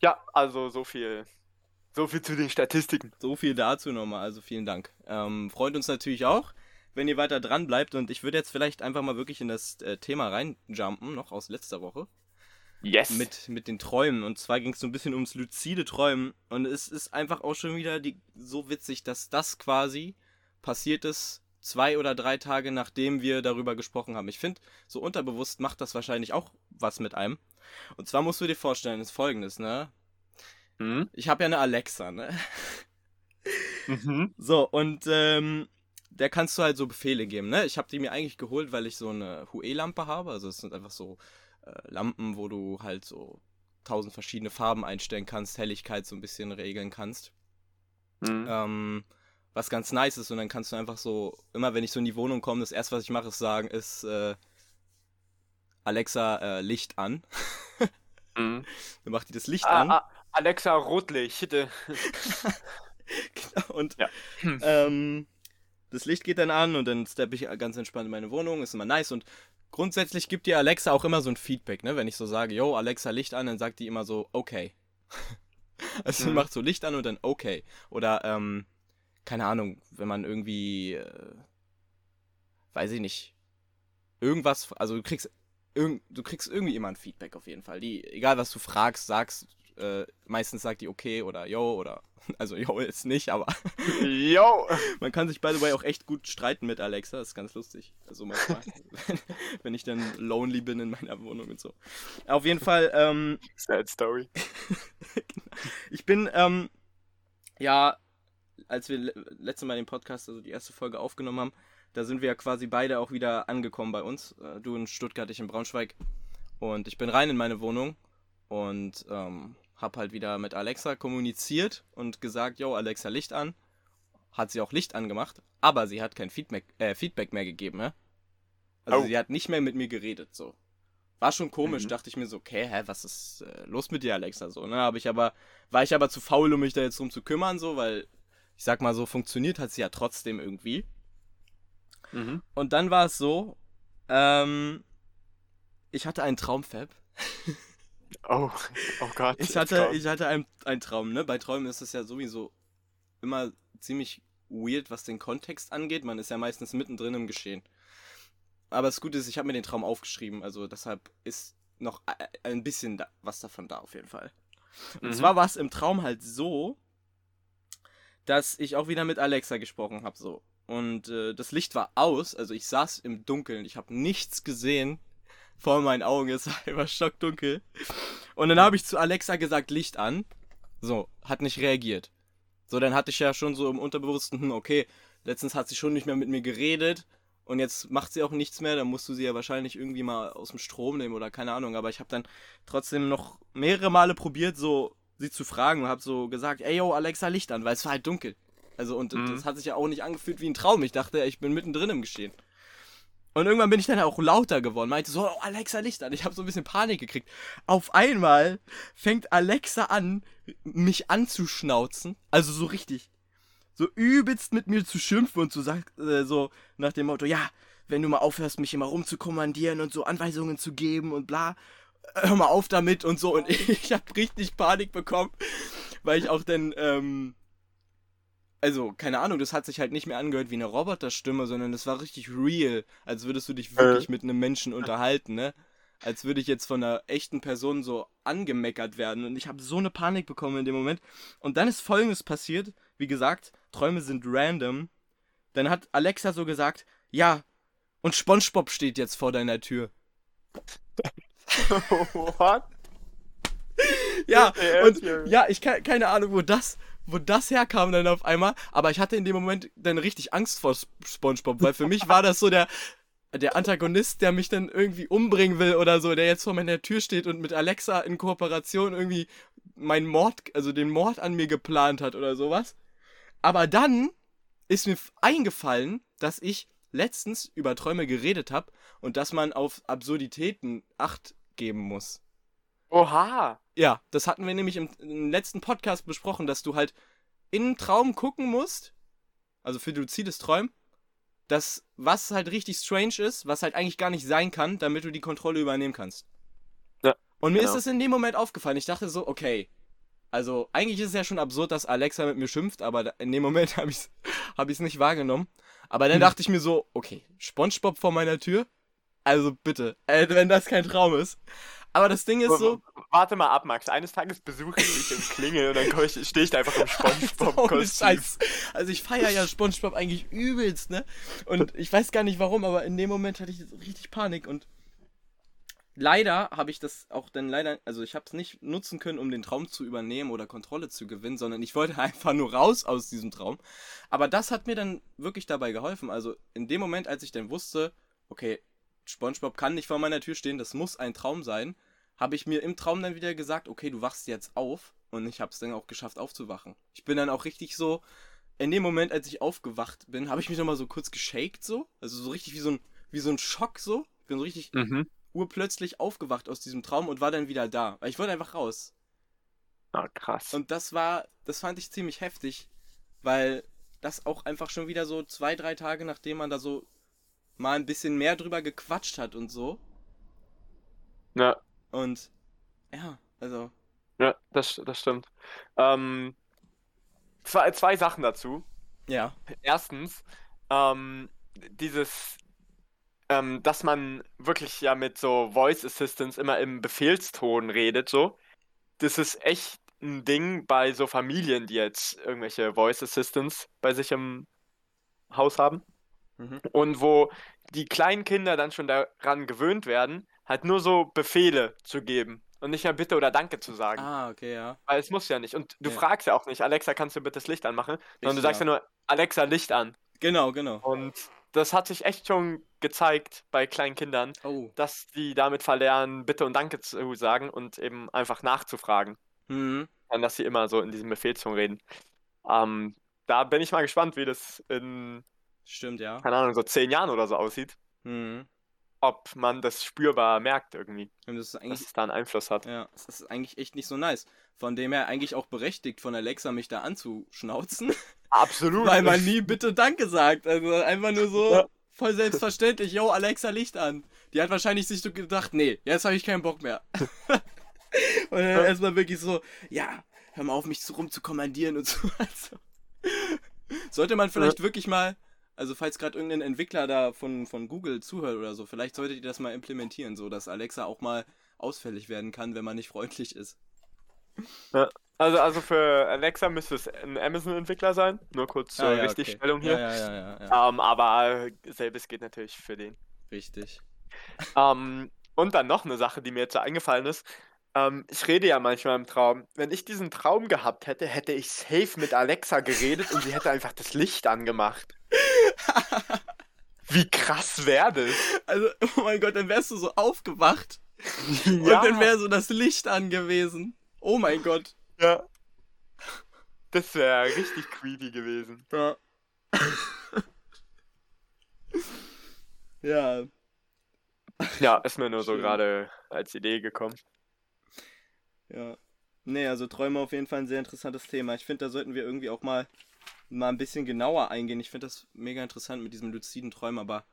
ja, also so viel, so viel zu den Statistiken. So viel dazu nochmal, also vielen Dank. Ähm, freut uns natürlich auch, wenn ihr weiter dran bleibt und ich würde jetzt vielleicht einfach mal wirklich in das äh, Thema reinjumpen, noch aus letzter Woche, Yes. mit, mit den Träumen. Und zwar ging es so ein bisschen ums luzide Träumen und es ist einfach auch schon wieder die, so witzig, dass das quasi passiert ist, zwei oder drei Tage nachdem wir darüber gesprochen haben. Ich finde, so unterbewusst macht das wahrscheinlich auch was mit einem. Und zwar musst du dir vorstellen, ist folgendes, ne? Hm? Ich habe ja eine Alexa, ne? <laughs> Mhm. So, und ähm, der kannst du halt so Befehle geben, ne? Ich habe die mir eigentlich geholt, weil ich so eine Hue-Lampe habe. Also es sind einfach so äh, Lampen, wo du halt so tausend verschiedene Farben einstellen kannst, Helligkeit so ein bisschen regeln kannst. Mhm. Ähm, was ganz nice ist und dann kannst du einfach so, immer wenn ich so in die Wohnung komme, das erste, was ich mache, ist sagen, ist äh, Alexa, äh, Licht an. Mhm. <laughs> Dann macht die das Licht Ah, an. ah, Alexa Rotlicht. <laughs> Genau, und Ja. ähm, das Licht geht dann an und dann steppe ich ganz entspannt in meine Wohnung, ist immer nice und grundsätzlich gibt dir Alexa auch immer so ein Feedback, ne? Wenn ich so sage, yo, Alexa, Licht an, dann sagt die immer so, okay. <laughs> also sie Mhm. macht so Licht an und dann okay. Oder, ähm, keine Ahnung, wenn man irgendwie, äh, weiß ich nicht, irgendwas, also du kriegst, irgend, du kriegst irgendwie immer ein Feedback auf jeden Fall. Die, egal was du fragst, sagst, äh, meistens sagt die okay oder yo oder, <laughs> also yo ist nicht, aber <laughs> Yo. man kann sich by the way auch echt gut streiten mit Alexa, das ist ganz lustig. Also manchmal, <laughs> wenn, wenn ich dann lonely bin in meiner Wohnung und so. Auf jeden Fall, ähm, Sad Story. ich bin, ähm, ja, als wir le letztes Mal den Podcast, also die erste Folge aufgenommen haben, da sind wir ja quasi beide auch wieder angekommen bei uns. Äh, du in Stuttgart, ich in Braunschweig. Und ich bin rein in meine Wohnung und ähm, hab halt wieder mit Alexa kommuniziert und gesagt, yo, Alexa, Licht an. Hat sie auch Licht angemacht, aber sie hat kein Feedback, äh, Feedback mehr gegeben, ne? Also Oh. sie hat nicht mehr mit mir geredet, so. war schon komisch, Mhm. dachte ich mir so, okay, hä, was ist äh, los mit dir, Alexa? So, ne? Hab ich aber, war ich aber zu faul, um mich da jetzt drum zu kümmern, so, weil ich sag mal so, funktioniert hat sie ja trotzdem irgendwie. Mhm. Und dann war es so, ähm, ich hatte einen Traumfab. <laughs> Oh, oh Gott. Ich hatte, ich hatte einen, einen Traum, ne? Bei Träumen ist es ja sowieso immer ziemlich weird, was den Kontext angeht. Man ist ja meistens mittendrin im Geschehen. Aber das Gute ist, ich habe mir den Traum aufgeschrieben, also deshalb ist noch ein bisschen da, was davon da auf jeden Fall. Und Mhm. zwar war es im Traum halt so, dass ich auch wieder mit Alexa gesprochen habe, so. Und äh, das Licht war aus, also ich saß im Dunkeln, ich habe nichts gesehen vor meinen Augen, es war immer stockdunkel. Und dann habe ich zu Alexa gesagt, Licht an. So, hat nicht reagiert. So, dann hatte ich ja schon so im Unterbewussten, hm, okay, letztens hat sie schon nicht mehr mit mir geredet und jetzt macht sie auch nichts mehr, dann musst du sie ja wahrscheinlich irgendwie mal aus dem Strom nehmen oder keine Ahnung. Aber ich habe dann trotzdem noch mehrere Male probiert, so sie zu fragen und habe so gesagt, ey yo, Alexa, Licht an, weil es war halt dunkel. Also und Mhm. das hat sich ja auch nicht angefühlt wie ein Traum. Ich dachte, ich bin mittendrin im Geschehen. Und irgendwann bin ich dann auch lauter geworden, meinte so, oh, Alexa, Licht an. Ich habe so ein bisschen Panik gekriegt. Auf einmal fängt Alexa an, mich anzuschnauzen. Also so richtig. So übelst mit mir zu schimpfen und zu sagen, äh, so nach dem Motto, ja, wenn du mal aufhörst, mich immer rumzukommandieren und so Anweisungen zu geben und bla, hör mal auf damit und so. Und <laughs> ich habe richtig Panik bekommen, weil ich auch dann, ähm, also, keine Ahnung, das hat sich halt nicht mehr angehört wie eine Roboterstimme, sondern das war richtig real, als würdest du dich wirklich mit einem Menschen unterhalten, ne? Als würde ich jetzt von einer echten Person so angemeckert werden. Und ich habe so eine Panik bekommen in dem Moment. Und dann ist folgendes passiert. Wie gesagt, Träume sind random. Dann hat Alexa so gesagt, ja, und SpongeBob steht jetzt vor deiner Tür. <laughs> What? Ja, Ernst, und Junge? ja, ich ke keine Ahnung, wo das, wo das herkam dann auf einmal, aber ich hatte in dem Moment dann richtig Angst vor Sp- SpongeBob, weil für mich war das so der der Antagonist, der mich dann irgendwie umbringen will oder so, der jetzt vor meiner Tür steht und mit Alexa in Kooperation irgendwie meinen Mord, also den Mord an mir geplant hat oder sowas. Aber dann ist mir eingefallen, dass ich letztens über Träume geredet habe und dass man auf Absurditäten Acht geben muss. Oha. Ja, das hatten wir nämlich im, im letzten Podcast besprochen, dass du halt in einen Traum gucken musst, also für luzides Träumen, dass was halt richtig strange ist, was halt eigentlich gar nicht sein kann, damit du die Kontrolle übernehmen kannst. Ja, Und mir genau. ist es in dem Moment aufgefallen. Ich dachte so, okay, also eigentlich ist es ja schon absurd, dass Alexa mit mir schimpft, aber in dem Moment <laughs> habe ich es hab ich's nicht wahrgenommen. Aber dann Hm. dachte ich mir so, okay, SpongeBob vor meiner Tür? Also bitte, äh, wenn das kein Traum ist. Aber das Ding ist so, Warte mal ab, Max. Eines Tages besuche ich dich im Klingel und dann stehe ich da einfach im <laughs> Spongebob-Kostüm. Also ich feiere ja SpongeBob eigentlich übelst, ne? Und ich weiß gar nicht warum, aber in dem Moment hatte ich richtig Panik und leider habe ich das auch dann leider, also ich habe es nicht nutzen können, um den Traum zu übernehmen oder Kontrolle zu gewinnen, sondern ich wollte <laughs> einfach nur raus aus diesem Traum. Aber das hat mir dann wirklich dabei geholfen. Also in dem Moment, als ich dann wusste, okay, SpongeBob kann nicht vor meiner Tür stehen, das muss ein Traum sein, habe ich mir im Traum dann wieder gesagt, okay, du wachst jetzt auf und ich habe es dann auch geschafft aufzuwachen. Ich bin dann auch richtig so in dem Moment, als ich aufgewacht bin, habe ich mich nochmal so kurz geshaked so, also so richtig wie so ein wie so ein Schock so. Ich bin so richtig Mhm. urplötzlich aufgewacht aus diesem Traum und war dann wieder da, weil ich wollte einfach raus. Ah, krass. Und das war, das fand ich ziemlich heftig, weil das auch einfach schon wieder so zwei, drei Tage, nachdem man da so mal ein bisschen mehr drüber gequatscht hat und so. Ja, Und ja, also. ja das, das stimmt. Ähm, zwei, zwei Sachen dazu. Ja. Erstens, ähm, dieses, ähm, dass man wirklich ja mit so Voice Assistants immer im Befehlston redet, so. Das ist echt ein Ding bei so Familien, die jetzt irgendwelche Voice Assistants bei sich im Haus haben. Mhm. Und wo die kleinen Kinder dann schon daran gewöhnt werden, halt nur so Befehle zu geben und nicht mehr Bitte oder Danke zu sagen. Ah, okay, ja. Weil es muss ja nicht. Und du Ja. fragst ja auch nicht, Alexa, kannst du bitte das Licht anmachen? Sondern du Richtig, sagst ja ja. nur, Alexa, Licht an. Genau, genau. Und das hat sich echt schon gezeigt bei kleinen Kindern, Oh. dass die damit verlernen, Bitte und Danke zu sagen und eben einfach nachzufragen. Mhm. Dann, dass sie immer so in diesem Befehlston reden. Ähm, da bin ich mal gespannt, wie das in, Stimmt, ja. keine Ahnung, so zehn Jahren oder so aussieht. Mhm. Ob man das spürbar merkt irgendwie, Und das ist dass eigentlich, es da einen Einfluss hat. ja, das ist eigentlich echt nicht so nice. Von dem her eigentlich auch berechtigt von Alexa mich da anzuschnauzen, <laughs> Absolut. weil man nie bitte Danke sagt. Also einfach nur so Ja. voll selbstverständlich, yo, Alexa Licht an. Die hat wahrscheinlich sich so gedacht, nee, jetzt habe ich keinen Bock mehr. <laughs> Und dann erstmal wirklich so, ja, hör mal auf, mich zu rumzukommandieren und so. Also, <laughs> sollte man vielleicht wirklich mal, also falls gerade irgendein Entwickler da von, von Google zuhört oder so, vielleicht solltet ihr das mal implementieren, so dass Alexa auch mal ausfällig werden kann, wenn man nicht freundlich ist. Also, also für Alexa müsste es ein Amazon-Entwickler sein. Nur kurz zur Ah, ja, okay. Richtigstellung Ja, hier. ja, ja, ja, ja. Ähm, aber selbes geht natürlich für den. Richtig. Ähm, und dann noch eine Sache, die mir jetzt so eingefallen ist. Ähm, ich rede ja manchmal im Traum. Wenn ich diesen Traum gehabt hätte, hätte ich safe mit Alexa geredet und sie hätte einfach das Licht angemacht. <laughs> Wie krass wäre das? Also, oh mein Gott, dann wärst du so aufgewacht Ja, <laughs> und dann wäre so das Licht angewiesen. Oh mein Gott. ja. Das wäre richtig creepy gewesen. Ja. ja, Ja, ist mir nur so Schön. gerade als Idee gekommen. ja. Nee, also Träume auf jeden Fall ein sehr interessantes Thema. Ich finde, da sollten wir irgendwie auch mal, mal ein bisschen genauer eingehen. Ich finde das mega interessant mit diesem luziden Träumen, aber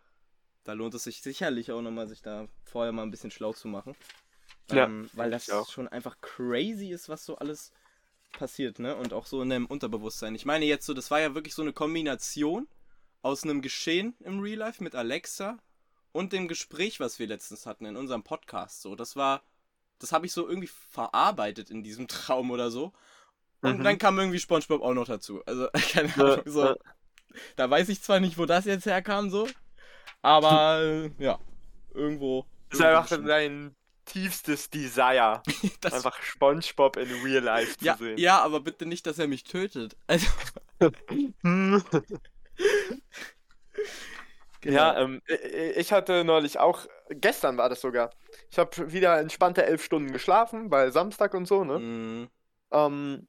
da lohnt es sich sicherlich auch nochmal, sich da vorher mal ein bisschen schlau zu machen. Ja, ähm, weil das schon einfach crazy ist, was so alles passiert, ne? Und auch so in dem Unterbewusstsein. Ich meine jetzt so, das war ja wirklich so eine Kombination aus einem Geschehen im Real Life mit Alexa und dem Gespräch, was wir letztens hatten in unserem Podcast. So, das war, das habe ich so irgendwie verarbeitet in diesem <laughs> Traum oder so. Und Mhm. dann kam irgendwie SpongeBob auch noch dazu. Also, <laughs> keine Ahnung, so. Da weiß ich zwar nicht, wo das jetzt herkam, so. Aber, ja, irgendwo. Das ist einfach dein tiefstes Desire, <laughs> einfach SpongeBob in Real Life zu ja, sehen. ja, aber bitte nicht, dass er mich tötet. <laughs> Also, genau. Ja, ähm, ich hatte neulich auch, gestern war das sogar. Ich habe wieder entspannte elf Stunden geschlafen, weil Samstag und so, ne? Mm, Ähm,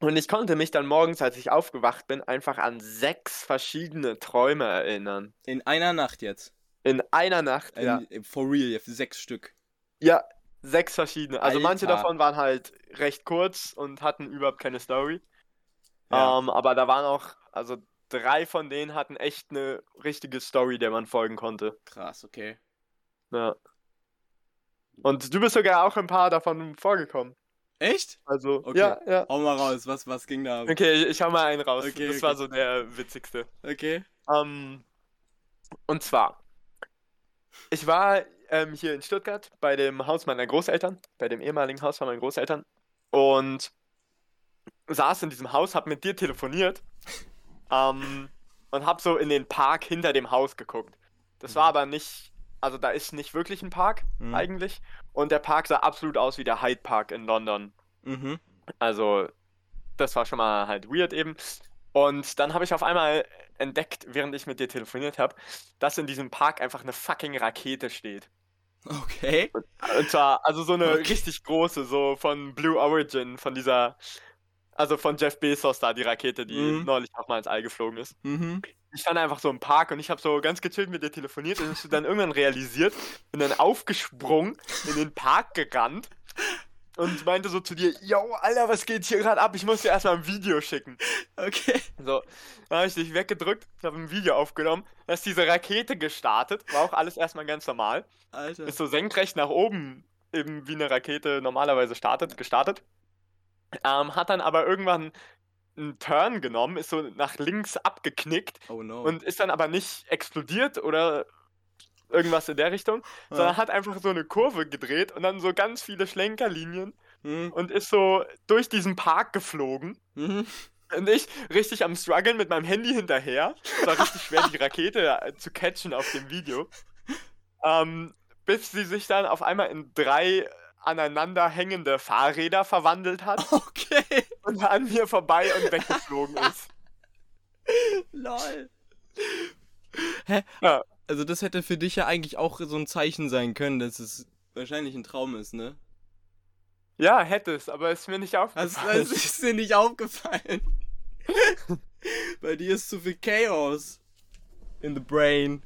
und ich konnte mich dann morgens, als ich aufgewacht bin, einfach an sechs verschiedene Träume erinnern. in einer Nacht jetzt. In einer Nacht, Ähm, ja. For real, sechs Stück. Ja, sechs verschiedene. Also manche Alter. davon waren halt recht kurz und hatten überhaupt keine Story. Ja. Ähm, aber da waren auch, also drei von denen hatten echt eine richtige Story, der man folgen konnte. Krass, okay. Ja. Und du bist sogar auch ein paar davon vorgekommen. Echt? Also, Okay. ja, ja. Hau mal raus, was, was ging da? Okay, ich, ich hau mal einen raus. Okay, das okay. war so der witzigste. Okay. Ähm, und zwar, ich war ähm, hier in Stuttgart bei dem Haus meiner Großeltern, bei dem ehemaligen Haus von meinen Großeltern und saß in diesem Haus, hab mit dir telefoniert <laughs> ähm, und hab so in den Park hinter dem Haus geguckt. Das war Mhm. aber nicht, also da ist nicht wirklich ein Park Mhm. eigentlich und der Park sah absolut aus wie der Hyde Park in London. Mhm. Also, das war schon mal halt weird eben. Und dann habe ich auf einmal entdeckt, während ich mit dir telefoniert habe, dass in diesem Park einfach eine fucking Rakete steht. Okay. Und zwar, also so eine Okay. richtig große, so von Blue Origin, von dieser, also von Jeff Bezos da, die Rakete, die Mhm. neulich auch mal ins All geflogen ist. Mhm. Ich stand einfach so im Park und ich habe so ganz gechillt mit dir telefoniert und ich hab dann irgendwann realisiert, bin dann aufgesprungen, in den Park gerannt und meinte so zu dir, yo, Alter, was geht hier gerade ab? Ich muss dir erstmal ein Video schicken. Okay. So, dann habe ich dich weggedrückt, habe ein Video aufgenommen, da ist diese Rakete gestartet, war auch alles erstmal ganz normal, Alter. ist so senkrecht nach oben, eben wie eine Rakete normalerweise startet, gestartet, ähm, hat dann aber irgendwann einen Turn genommen, ist so nach links abgeknickt Oh no. und ist dann aber nicht explodiert oder irgendwas in der Richtung, sondern Ah. hat einfach so eine Kurve gedreht und dann so ganz viele Schlenkerlinien Mhm. und ist so durch diesen Park geflogen. Mhm. Und ich richtig am struggeln mit meinem Handy hinterher. Es war richtig schwer, die Rakete äh, zu catchen auf dem Video. Ähm, bis sie sich dann auf einmal in drei aneinander hängende Fahrräder verwandelt hat <laughs> Okay. und an mir vorbei und weggeflogen ist. <laughs> Lol. Hä? Ja. Also das hätte für dich ja eigentlich auch so ein Zeichen sein können, dass es wahrscheinlich ein Traum ist, ne? Ja, hätte es, aber ist mir nicht Das, aufgefallen. das ist dir nicht aufgefallen. <laughs> Bei dir ist zu viel Chaos in the brain.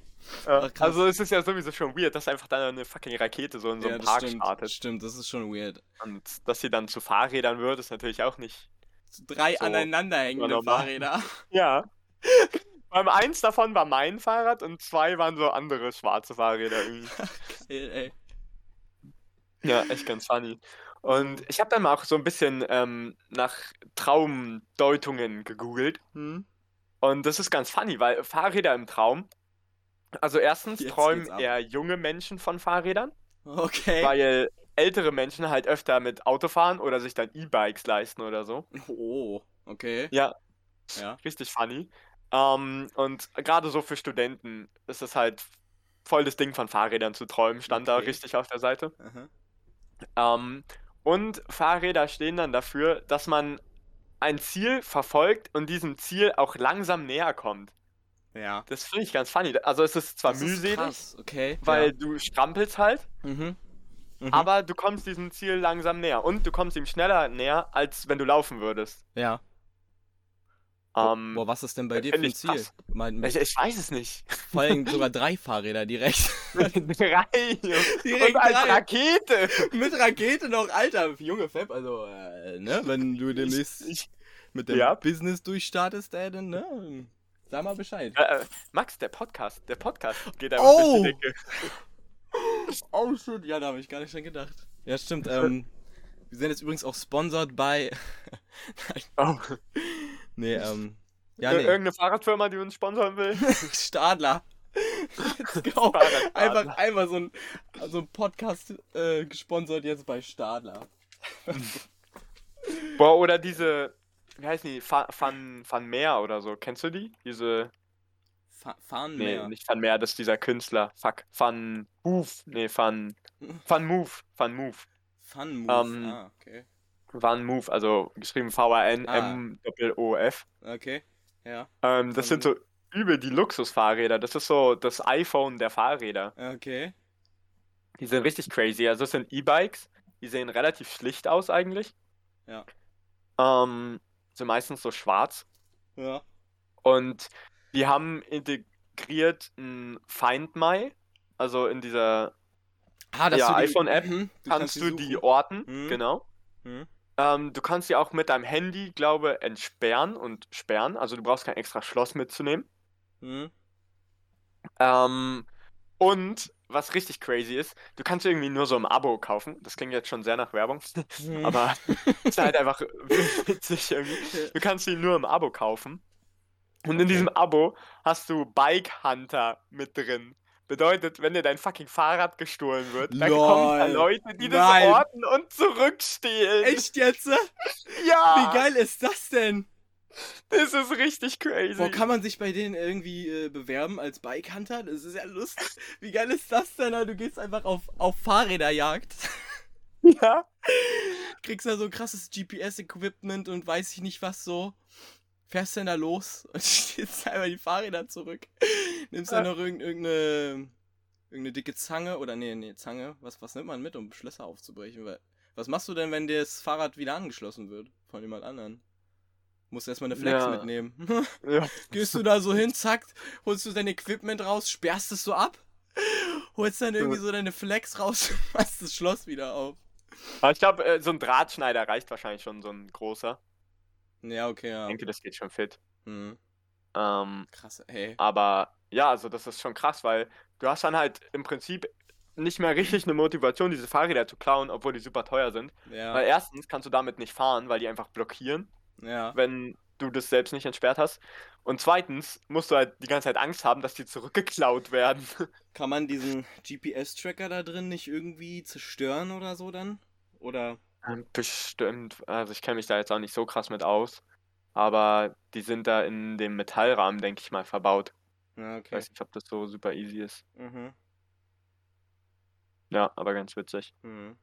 Ja, krass. also es ist ja sowieso schon weird, dass einfach dann eine fucking Rakete so in so ja, einem das Park stimmt. startet. Stimmt, das ist schon weird. Und dass sie dann zu Fahrrädern wird, ist natürlich auch nicht. Drei So, aneinander hängende normal. Fahrräder. <laughs> Ja. Beim eins davon war mein Fahrrad und zwei waren so andere schwarze Fahrräder irgendwie. <laughs> Geil, ey. Ja, echt ganz funny. Und ich habe dann mal auch so ein bisschen ähm, nach Traumdeutungen gegoogelt. Hm? Und das ist ganz funny, weil Fahrräder im Traum. Also erstens Jetzt träumen eher junge Menschen von Fahrrädern, Okay. weil ältere Menschen halt öfter mit Auto fahren oder sich dann E-Bikes leisten oder so. Oh, okay. Ja, Ja. richtig funny. Ähm, und gerade so für Studenten ist es halt voll das Ding von Fahrrädern zu träumen, stand da Okay. richtig auf der Seite. Ähm, und Fahrräder stehen dann dafür, dass man ein Ziel verfolgt und diesem Ziel auch langsam näher kommt. Ja. Das finde ich ganz funny. Also es ist zwar Das ist mühselig, krass, okay. weil ja. du strampelst halt, Mhm. Mhm. aber du kommst diesem Ziel langsam näher. Und du kommst ihm schneller näher, als wenn du laufen würdest. Ja. Ähm, Boah, was ist denn bei dir für ein ich Ziel? mit ich, ich weiß es nicht. vor allem sogar <laughs> drei Fahrräder direkt. drei. <laughs> Direkt und als drei. Rakete. mit Rakete noch, Alter, junge Fab, also, äh, ne, wenn du demnächst Ich, mit dem Ja. Business durchstartest, ey, dann, ne, sag mal Bescheid. äh, äh, Max, der Podcast, der Podcast geht einfach Oh! durch die Decke. <laughs> Oh shit, ja, da habe ich gar nicht dran gedacht. Ja, stimmt, ähm, wir sind jetzt übrigens auch sponsored bei, <laughs> Oh. nee, ähm, ja, nee, Irgendeine Fahrradfirma, die uns sponsoren will. <laughs> Stadler. Let's go. Einfach, einfach so ein, so ein Podcast äh, gesponsert jetzt bei Stadler. Boah, oder diese, wie heißen die? Van, Van Meer oder so. Kennst du die? Diese, Fa fahren nee, nicht Van Meer, das ist dieser Künstler. Fuck, Van Hoof. Nee, Van, Van Move. Van Move. Fun Move. Ähm, ah, okay. Van Move, also geschrieben V-A-N-M-O-F. Okay. Ja. Ähm, das Van sind so übel die Luxusfahrräder. Das ist so das iPhone der Fahrräder. Okay. Die sind richtig crazy. Also es sind E-Bikes. Die sehen relativ schlicht aus eigentlich. Ja. Ähm, sind meistens so schwarz. Ja. Und die haben integriert ein Find My. Also in dieser Ah, Ja, iPhone-App Mhm, kannst sie du die orten. Mhm. Genau. Mhm. Ähm, du kannst die auch mit deinem Handy, glaube entsperren und sperren. Also du brauchst kein extra Schloss mitzunehmen. Mhm. Ähm, und was richtig crazy ist, du kannst irgendwie nur so im Abo kaufen. Das klingt jetzt schon sehr nach Werbung, Mhm. <laughs> aber <laughs> ist halt einfach <laughs> witzig irgendwie. Du kannst die nur im Abo kaufen. Und in Okay. diesem Abo hast du Bike Hunter mit drin. Bedeutet, wenn dir dein fucking Fahrrad gestohlen wird, dann kommen da Lol. Leute, die Nein. das orten und zurückstehlen. Echt jetzt? Ja! Wie geil ist das denn? Das ist richtig crazy. Boah, kann man sich bei denen irgendwie äh, bewerben als Bike Hunter? Das ist ja lustig. Wie geil ist das denn? Du gehst einfach auf, auf Fahrräderjagd. <laughs> ja? Kriegst da so krasses GPS-Equipment und weiß ich nicht was so. Fährst dann da los <laughs> und stehst einfach die Fahrräder zurück. Nimmst dann noch irgend- irgendeine, irgendeine dicke Zange oder nee, nee, Zange. Was, was nimmt man mit, um Schlösser aufzubrechen? Weil- Was machst du denn, wenn dir das Fahrrad wieder angeschlossen wird von jemand anderem? Musst erstmal eine Flex Ja. mitnehmen. <laughs> ja. Gehst du da so hin, zack, holst du dein Equipment raus, sperrst es so ab, holst dann irgendwie so deine Flex raus <laughs> und machst das Schloss wieder auf. Aber ich glaube, äh, so ein Drahtschneider reicht wahrscheinlich schon, so ein großer. Ja, okay, ja. Ich denke, das geht schon fit. Hm. Ähm, Krass, ey. aber ja, also das ist schon krass, weil du hast dann halt im Prinzip nicht mehr richtig eine Motivation, diese Fahrräder zu klauen, obwohl die super teuer sind. Weil Ja, erstens kannst du damit nicht fahren, weil die einfach blockieren, ja. wenn du das selbst nicht entsperrt hast. Und zweitens musst du halt die ganze Zeit Angst haben, dass die zurückgeklaut werden. <laughs> Kann man diesen GPS-Tracker da drin nicht irgendwie zerstören oder so dann? Oder? Ähm, Bestimmt. Also ich kenne mich da jetzt auch nicht so krass mit aus. Aber die sind da in dem Metallrahmen, denke ich mal, verbaut. Ja, Ich okay. weiß nicht, ob das so super easy ist. Mhm. Ja, aber ganz witzig. Mhm.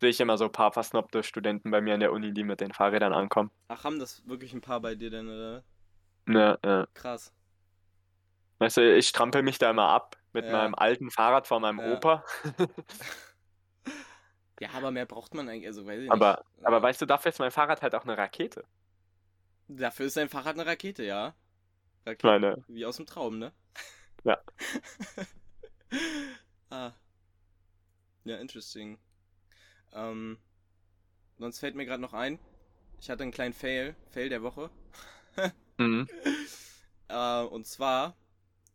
Sehe ich immer so ein paar versnobte Studenten bei mir in der Uni, die mit den Fahrrädern ankommen. Ach, haben das wirklich ein paar bei dir denn, oder? Ja, ja. Krass. Weißt du, ich strampel mich da immer ab mit Ja. meinem alten Fahrrad von meinem Ja. Opa. <laughs> Ja, aber mehr braucht man eigentlich, also weiß ich Aber, nicht. aber weißt du, dafür ist mein Fahrrad halt auch eine Rakete. Dafür ist dein Fahrrad eine Rakete, ja. Rakete. meine, Wie aus dem Traum, ne? Ja. <laughs> ah. Ja, interesting. Ähm, sonst fällt mir gerade noch ein, ich hatte einen kleinen Fail, Fail der Woche. <laughs> Mhm. Äh, und zwar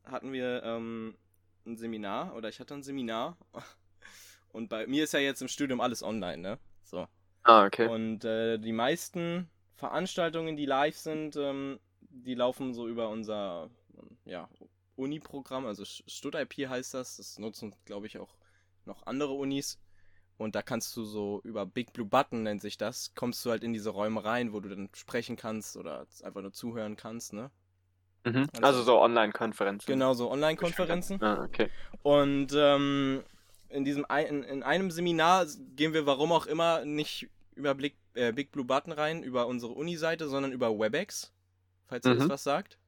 hatten wir ähm, ein Seminar oder ich hatte ein Seminar <laughs> und bei mir ist ja jetzt im Studium alles online, ne? So. Ah, okay. Und äh, die meisten Veranstaltungen, die live sind, ähm, die laufen so über unser ja, Uni-Programm, also StudIP heißt das. Das nutzen, glaube ich, auch noch andere Unis. Und da kannst du so über Big Blue Button nennt sich das, kommst du halt in diese Räume rein, wo du dann sprechen kannst oder einfach nur zuhören kannst, ne? Mhm. Also so Online-Konferenzen. Genau, so Online-Konferenzen. Ah, okay. Und ähm, in diesem ein, in einem Seminar gehen wir warum auch immer nicht über Big, äh, Big Blue Button rein, über unsere Uni-Seite, sondern über WebEx, falls ihr das Mhm. was sagt.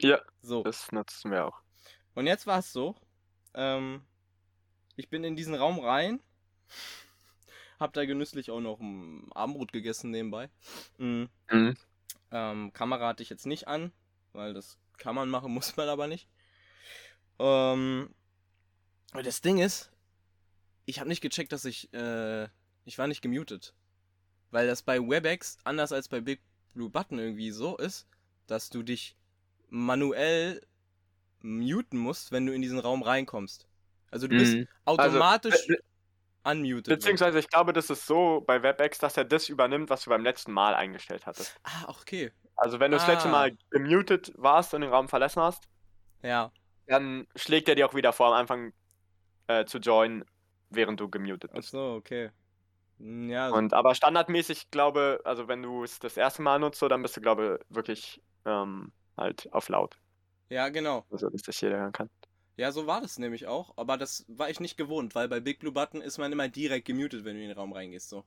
Ja, So. das nutzen wir auch. Und jetzt war es so, ähm, ich bin in diesen Raum rein, <laughs> hab da genüsslich auch noch ein Abendbrot gegessen nebenbei. Mhm. Mhm. Ähm, Kamera hatte ich jetzt nicht an, weil das kann man machen, <laughs> muss man aber nicht. Ähm, das Ding ist, ich habe nicht gecheckt, dass ich, äh, ich war nicht gemutet. Weil das bei WebEx, anders als bei Big Blue Button irgendwie so ist, dass du dich manuell muten musst, wenn du in diesen Raum reinkommst. Also du bist Mhm. automatisch be- unmuted. Beziehungsweise ich glaube, das ist so bei WebEx, dass er das übernimmt, was du beim letzten Mal eingestellt hattest. ah, okay. Also wenn du das letzte Ah. Mal gemutet warst und den Raum verlassen hast, Ja. dann schlägt er dir auch wieder vor, am Anfang äh, zu joinen, während du gemutet Ach bist. so, okay. Hm, Ja, Und aber standardmäßig, glaube, also wenn du es das erste Mal nutzt, so, dann bist du, glaube wirklich ähm, halt auf laut. ja, genau. Also dass das jeder hören kann. Ja, so war das nämlich auch, aber das war ich nicht gewohnt, weil bei Big Blue Button ist man immer direkt gemutet, wenn du in den Raum reingehst, so.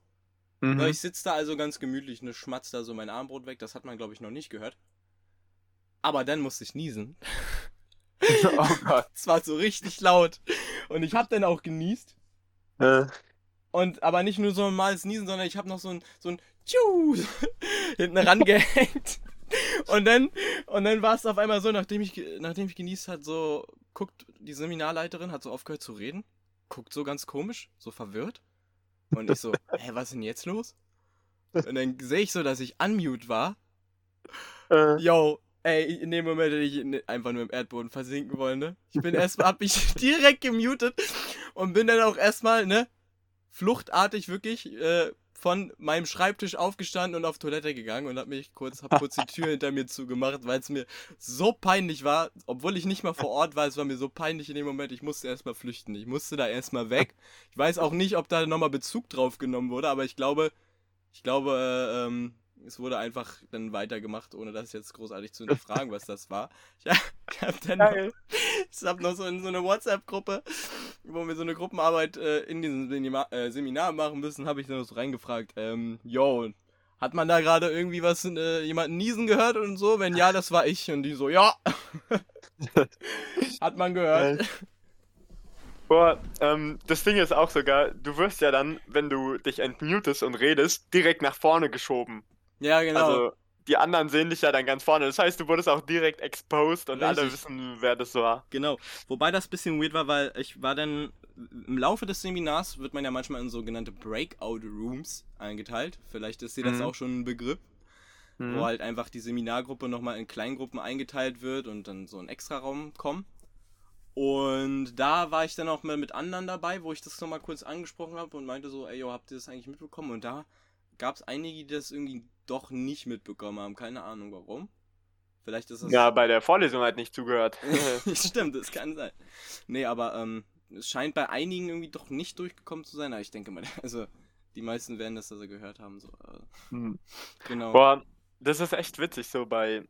Mhm. So, ich sitze da also ganz gemütlich, ne, schmatz da so mein Armbrot weg, das hat man, glaube ich, noch nicht gehört. Aber dann musste ich niesen. <laughs> oh Gott. Es war so richtig laut. Und ich hab dann auch genießt. Äh, Und aber nicht nur so ein normales Niesen, sondern ich habe noch so ein so ein Tschu <laughs> hinten rangehängt. <laughs> Und dann und dann war es auf einmal so, nachdem ich nachdem ich genießt hat, so guckt die Seminarleiterin hat so aufgehört zu reden, guckt so ganz komisch, so verwirrt. Und ich so, <laughs> hä, was ist denn jetzt los? Und dann sehe ich so, dass ich unmute war. äh, Yo, ey, in dem Moment hätte ich in- einfach nur im Erdboden versinken wollen, ne? Ich bin <laughs> erstmal, hab mich direkt gemutet und bin dann auch erstmal, ne? Fluchtartig wirklich äh, von meinem Schreibtisch aufgestanden und auf Toilette gegangen und hab mich kurz, hab kurz die Tür hinter mir zugemacht, weil es mir so peinlich war, obwohl ich nicht mal vor Ort war, es war mir so peinlich in dem Moment, ich musste erstmal flüchten. Ich musste da erstmal weg. Ich weiß auch nicht, ob da nochmal Bezug drauf genommen wurde, aber ich glaube, ich glaube, äh, ähm, es wurde einfach dann weitergemacht, ohne das jetzt großartig zu hinterfragen, was das war. Ich, <laughs> ich hab dann noch, ich hab noch so in so eine WhatsApp-Gruppe, wo wir so eine Gruppenarbeit äh, in diesem Seminar, äh, Seminar machen müssen, habe ich dann so reingefragt, ähm, yo, hat man da gerade irgendwie was, äh, jemanden niesen gehört und so? Wenn ja, das war ich. Und die so, ja. <laughs> hat man gehört. Boah, ähm, das Ding ist auch sogar, du wirst ja dann, wenn du dich entmutest und redest, direkt nach vorne geschoben. Ja, genau. Also die anderen sehen dich ja dann ganz vorne. Das heißt, du wurdest auch direkt exposed und alle Richtig. wissen, wer das war. Genau. Wobei das ein bisschen weird war, weil ich war dann im Laufe des Seminars wird man ja manchmal in sogenannte Breakout Rooms eingeteilt. Vielleicht ist dir das Mhm. auch schon ein Begriff, Mhm. wo halt einfach die Seminargruppe nochmal in Kleingruppen eingeteilt wird und dann so ein Extraraum kommt. Und da war ich dann auch mal mit anderen dabei, wo ich das nochmal kurz angesprochen habe und meinte so, ey, yo, habt ihr das eigentlich mitbekommen? Und da gab es einige, die das irgendwie doch nicht mitbekommen haben. Keine Ahnung warum. Vielleicht ist das. Ja, bei der Vorlesung halt nicht zugehört. <laughs> Stimmt, das kann sein. Nee, aber ähm, es scheint bei einigen irgendwie doch nicht durchgekommen zu sein. Aber ich denke mal, <laughs> also die meisten werden das also gehört haben. So, Mhm. genau. Boah, das ist echt witzig so bei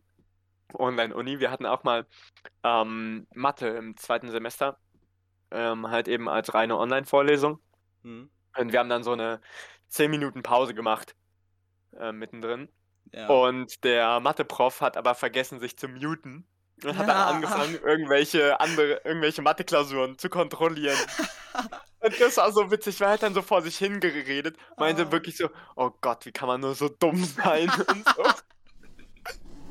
Online-Uni. Wir hatten auch mal ähm, Mathe im zweiten Semester. Ähm, halt eben als reine Online-Vorlesung. Hm, Und wir haben dann so eine 10 Minuten Pause gemacht. Äh, mittendrin. ja. Und der Mathe-Prof hat aber vergessen, sich zu muten. Und hat dann Ja. angefangen, irgendwelche andere, irgendwelche Mathe-Klausuren zu kontrollieren. <laughs> Und das war so witzig, weil er hat dann so vor sich hingeredet, meinte Ah. wirklich so, oh Gott, wie kann man nur so dumm sein und so. <laughs>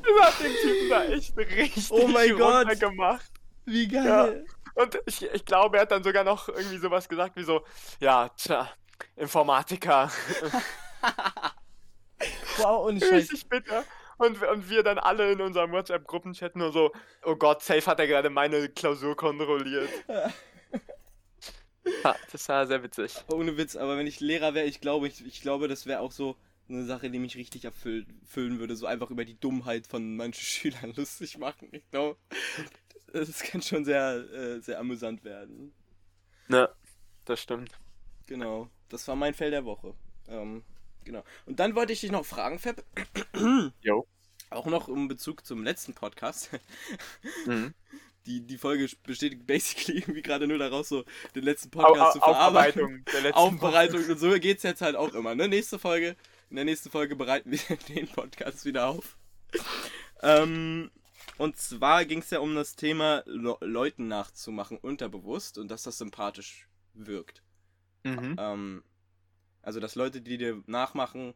Das hat den Typen da echt richtig Oh mein Gott. gemacht. Wie geil. Ja. Und ich, ich glaube, er hat dann sogar noch irgendwie sowas gesagt wie so, ja, tja, Informatiker. <laughs> wow, und. Richtig bitter. Und, und wir dann alle in unserem WhatsApp-Gruppenchat nur so, oh Gott, safe hat er gerade meine Klausur kontrolliert. <laughs> ja, das war sehr witzig. Ohne Witz, aber wenn ich Lehrer wäre, ich glaube, ich, ich glaube, das wäre auch so eine Sache, die mich richtig erfüllen würde, so einfach über die Dummheit von manchen <laughs> Schülern lustig machen. Ich glaube, das kann schon sehr, äh, sehr amüsant werden. Ja, das stimmt. Genau, das war mein Fell der Woche. Ähm, Genau. Und dann wollte ich dich noch fragen, Fab. Jo. Auch noch im Bezug zum letzten Podcast. Mhm. Die, die Folge besteht basically <laughs> irgendwie gerade nur daraus, so den letzten Podcast Au, zu verarbeiten. Aufbereitung der letzten Aufbereitung. Und so geht es jetzt halt auch immer. Ne? Nächste Folge, in der nächsten Folge bereiten wir <laughs> den Podcast wieder auf. ähm, und zwar ging es ja um das Thema, Le Leuten nachzumachen, unterbewusst und dass das sympathisch wirkt. Mhm. Ähm, also, dass Leute, die dir nachmachen,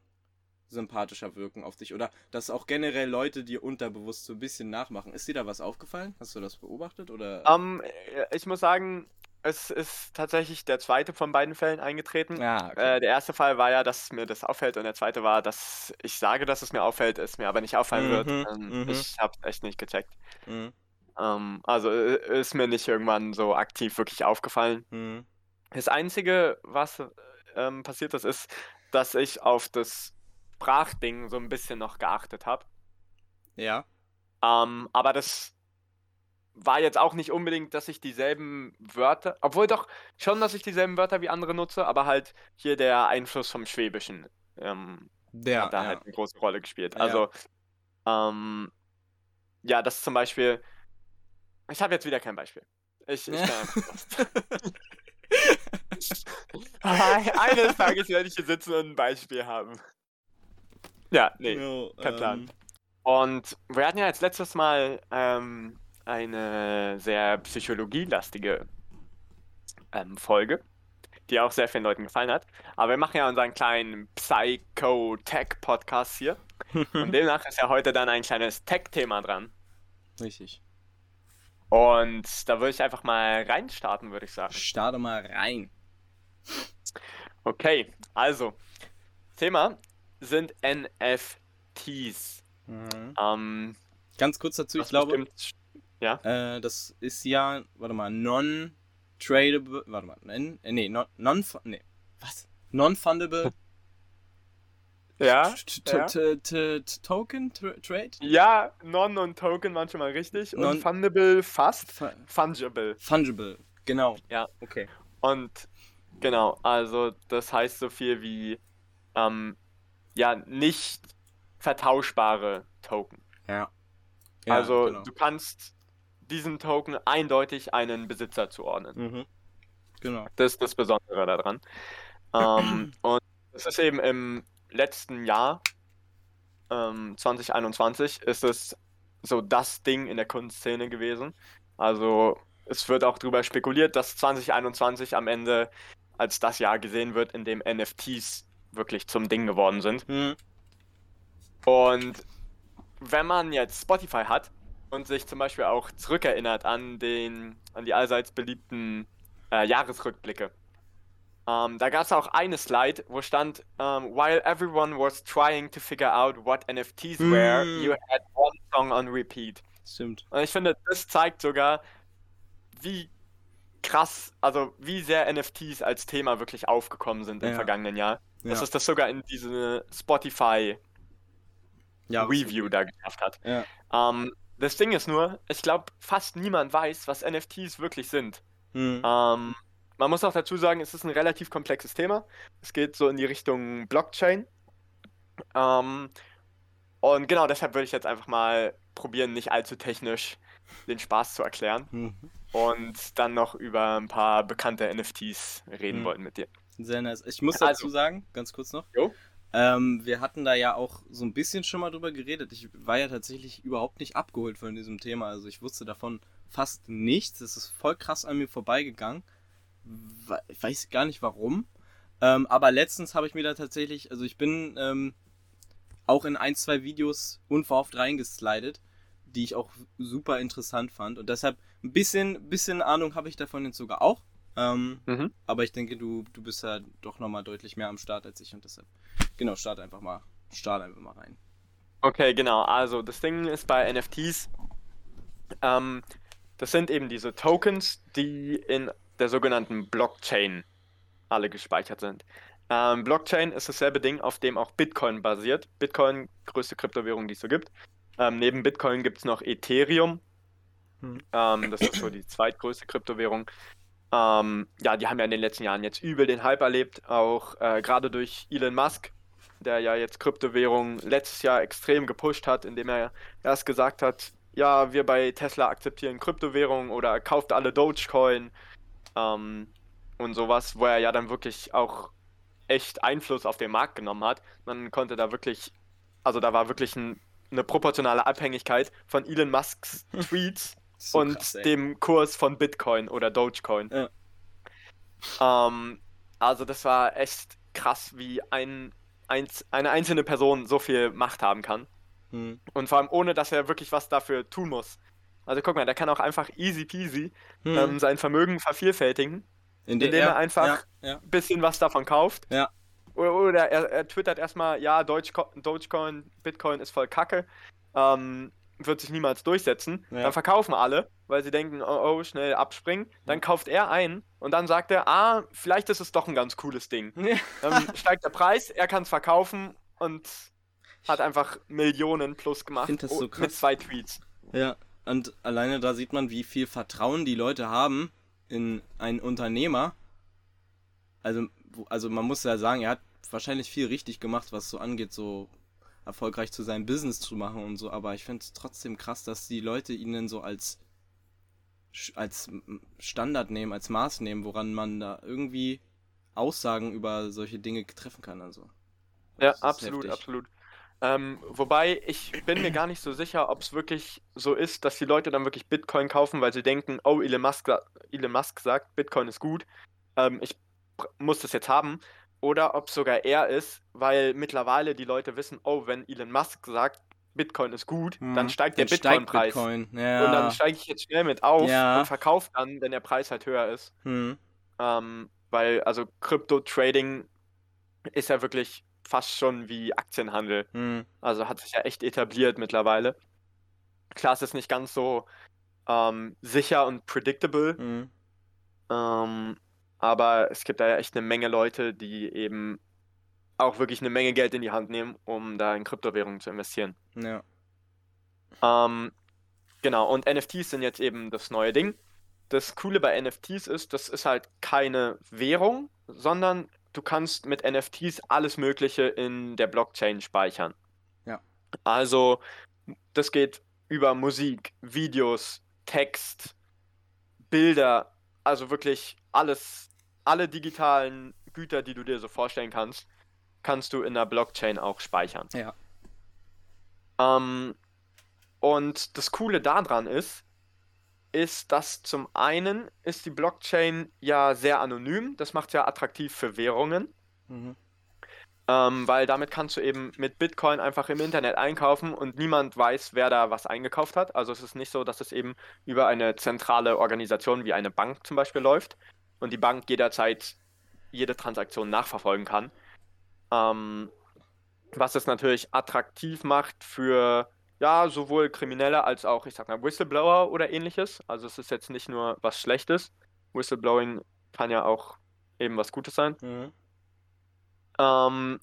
sympathischer wirken auf dich. Oder dass auch generell Leute dir unterbewusst so ein bisschen nachmachen. Ist dir da was aufgefallen? Hast du das beobachtet? Oder? Um, ähm, ich muss sagen, es ist tatsächlich der zweite von beiden Fällen eingetreten. Ja, ah, okay. äh, der erste Fall war ja, dass mir das auffällt und der zweite war, dass ich sage, dass es mir auffällt, es mir aber nicht auffallen mhm, wird. Ähm, mhm. Ich habe echt nicht gecheckt. Mhm. Ähm, also ist mir nicht irgendwann so aktiv wirklich aufgefallen. Mhm. Das Einzige, was ähm, passiert ist, ist, dass ich auf das Sprachding so ein bisschen noch geachtet habe. Ja. Ähm, aber das war jetzt auch nicht unbedingt, dass ich dieselben Wörter, obwohl doch schon, dass ich dieselben Wörter wie andere nutze, aber halt hier der Einfluss vom Schwäbischen ähm, der, hat da ja. halt eine große Rolle gespielt. Ja. Also, ähm, ja, das zum Beispiel, ich habe jetzt wieder kein Beispiel. Ich, ich <laughs> <laughs> <laughs> Eines Tages werde ich hier sitzen und ein Beispiel haben. Ja, nee, no, kein Plan. Ähm... Und wir hatten ja jetzt letztes Mal ähm, eine sehr psychologielastige ähm, Folge, die auch sehr vielen Leuten gefallen hat. Aber wir machen ja unseren kleinen Psycho-Tech-Podcast hier. <laughs> und demnach ist ja heute dann ein kleines Tech-Thema dran. Richtig. Und da würde ich einfach mal reinstarten, würde ich sagen. Starte mal rein. Okay, also, Thema sind NFTs. Mhm. Ähm, Ganz kurz dazu, ich glaube, bestimmt, ja? Äh, das ist ja, warte mal, non-tradable, warte mal, äh, nee, non, non, nee, was? Non-fundable <laughs> ja. Token Trade? Ja, Non und Token manchmal richtig. Und Fundable fast. Fungible. Fungible, genau. Ja. Okay. Und Genau, also das heißt so viel wie ähm, ja, nicht vertauschbare Token. Ja. ja also genau. du kannst diesem Token eindeutig einen Besitzer zuordnen. Mhm. Genau. Das ist das Besondere daran. ähm, <clears throat> und es ist eben im letzten Jahr, ähm, 2021, ist es so das Ding in der Kunstszene gewesen. Also es wird auch darüber spekuliert, dass 2021 am Ende als das Jahr gesehen wird, in dem NFTs wirklich zum Ding geworden sind. Mhm. Und wenn man jetzt Spotify hat und sich zum Beispiel auch zurückerinnert an den, an die allseits beliebten äh, Jahresrückblicke, ähm, da gab es auch eine Slide, wo stand, um, ähm, while everyone was trying to figure out what NFTs mm. were, you had one song on repeat. Stimmt. Und ich finde, das zeigt sogar, wie krass, also wie sehr NFTs als Thema wirklich aufgekommen sind im ja. vergangenen Jahr. Ja. Dass es das sogar in diese Spotify ja, Review da geschafft hat. Ähm, das Ding ist nur, ich glaube, fast niemand weiß, was NFTs wirklich sind. Mhm. Ähm, man muss auch dazu sagen, es ist ein relativ komplexes Thema. Es geht so in die Richtung Blockchain. Ähm, und genau deshalb würde ich jetzt einfach mal probieren, nicht allzu technisch den Spaß zu erklären. Mhm und dann noch über ein paar bekannte NFTs reden mhm. wollten mit dir. Sehr nice. Ich muss dazu also, sagen, ganz kurz noch. Ähm, wir hatten da ja auch so ein bisschen schon mal drüber geredet. Ich war ja tatsächlich überhaupt nicht abgeholt von diesem Thema. Also ich wusste davon fast nichts. Es ist voll krass an mir vorbeigegangen. Ich weiß gar nicht warum. Ähm, aber letztens habe ich mir da tatsächlich, also ich bin ähm, auch in ein, zwei Videos unverhofft reingeslidet die ich auch super interessant fand. Und deshalb ein bisschen, bisschen Ahnung habe ich davon jetzt sogar auch. Ähm, Mhm. aber ich denke, du, du bist ja doch nochmal deutlich mehr am Start als ich und deshalb, genau, start einfach mal, start einfach mal rein. Okay, genau. Also das Ding ist bei NFTs, ähm, das sind eben diese Tokens, die in der sogenannten Blockchain alle gespeichert sind. Ähm, Blockchain ist dasselbe Ding, auf dem auch Bitcoin basiert. Bitcoin, größte Kryptowährung, die es so gibt. Ähm, neben Bitcoin gibt es noch Ethereum. Hm. Ähm, das ist so die zweitgrößte Kryptowährung. Ähm, ja, die haben ja in den letzten Jahren jetzt übel den Hype erlebt, auch äh, gerade durch Elon Musk, der ja jetzt Kryptowährungen letztes Jahr extrem gepusht hat, indem er erst gesagt hat, ja, wir bei Tesla akzeptieren Kryptowährungen oder kauft alle Dogecoin ähm, und sowas, wo er ja dann wirklich auch echt Einfluss auf den Markt genommen hat. Man konnte da wirklich, also da war wirklich ein, eine proportionale Abhängigkeit von Elon Musks <laughs> Tweets So und krass, dem Kurs von Bitcoin oder Dogecoin. Ähm, also das war echt krass, wie ein, eins, eine einzelne Person so viel Macht haben kann. Hm. Und vor allem ohne, dass er wirklich was dafür tun muss. Also guck mal, der kann auch einfach easy peasy Hm. ähm, sein Vermögen vervielfältigen, Indem indem er einfach- Ja, ja. ein bisschen was davon kauft. Ja. Oder, oder er, er twittert erstmal, ja, Dogeco- Dogecoin, Bitcoin ist voll Kacke, ähm, wird sich niemals durchsetzen. Ja. Dann verkaufen alle, weil sie denken, oh, oh, schnell abspringen. Dann kauft er ein und dann sagt er, ah, vielleicht ist es doch ein ganz cooles Ding. <laughs> Dann steigt der Preis, er kann es verkaufen und hat einfach Millionen plus gemacht so mit zwei Tweets. Ja, und alleine da sieht man, wie viel Vertrauen die Leute haben in einen Unternehmer. Also, also man muss ja sagen, er hat wahrscheinlich viel richtig gemacht, was so angeht, so erfolgreich zu seinem Business zu machen und so, aber ich finde es trotzdem krass, dass die Leute ihn dann so als als Standard nehmen, als Maß nehmen, woran man da irgendwie Aussagen über solche Dinge treffen kann. Also. Ja, absolut, heftig. absolut. Ähm, wobei ich bin mir gar nicht so sicher, ob es wirklich so ist, dass die Leute dann wirklich Bitcoin kaufen, weil sie denken, oh, Elon Musk, Elon Musk sagt, Bitcoin ist gut, ähm, ich muss das jetzt haben. Oder ob es sogar er ist, weil mittlerweile die Leute wissen, oh, wenn Elon Musk sagt, Bitcoin ist gut, dann Mhm. steigt der Dann steigt Bitcoin-Preis. Bitcoin. Und Ja. dann steige ich jetzt schnell mit auf Ja. und verkaufe dann, wenn der Preis halt höher ist. hm. Ähm, weil, also Krypto-Trading ist ja wirklich fast schon wie Aktienhandel. Hm. Also hat sich ja echt etabliert mittlerweile. Klar, es ist nicht ganz so ähm, sicher und predictable, Hm. ähm, aber es gibt da ja echt eine Menge Leute, die eben auch wirklich eine Menge Geld in die Hand nehmen, um da in Kryptowährungen zu investieren. Ja. Ähm, genau, und NFTs sind jetzt eben das neue Ding. Das Coole bei NFTs ist, das ist halt keine Währung, sondern du kannst mit NFTs alles Mögliche in der Blockchain speichern. Ja. Also, das geht über Musik, Videos, Text, Bilder, also wirklich alles, alle digitalen Güter, die du dir so vorstellen kannst, kannst du in der Blockchain auch speichern. Ja. Ähm, und das Coole daran ist, ist, dass zum einen ist die Blockchain ja sehr anonym, das macht ja attraktiv für Währungen, Mhm. ähm, weil damit kannst du eben mit Bitcoin einfach im Internet einkaufen und niemand weiß, wer da was eingekauft hat. Also es ist nicht so, dass es eben über eine zentrale Organisation wie eine Bank zum Beispiel läuft und die Bank jederzeit jede Transaktion nachverfolgen kann. Ähm, was es natürlich attraktiv macht für ja, sowohl Kriminelle als auch, ich sag mal, Whistleblower oder ähnliches. Also es ist jetzt nicht nur was Schlechtes. Whistleblowing kann ja auch eben was Gutes sein. Mhm. Ähm,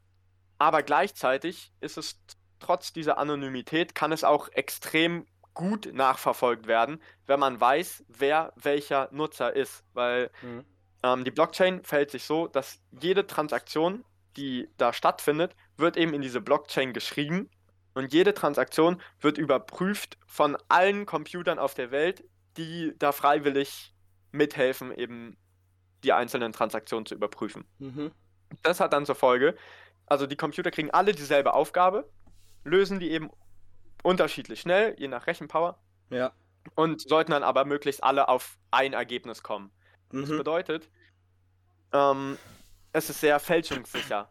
aber gleichzeitig ist es trotz dieser Anonymität, kann es auch extrem gut nachverfolgt werden, wenn man weiß, wer welcher Nutzer ist. Weil Mhm. ähm, die Blockchain verhält sich so, dass jede Transaktion, die da stattfindet, wird eben in diese Blockchain geschrieben und jede Transaktion wird überprüft von allen Computern auf der Welt, die da freiwillig mithelfen, eben die einzelnen Transaktionen zu überprüfen. Mhm. Das hat dann zur Folge, also die Computer kriegen alle dieselbe Aufgabe, lösen die eben unterschiedlich schnell, je nach Rechenpower, Ja. und sollten dann aber möglichst alle auf ein Ergebnis kommen. Das Mhm. bedeutet, ähm, es ist sehr fälschungssicher,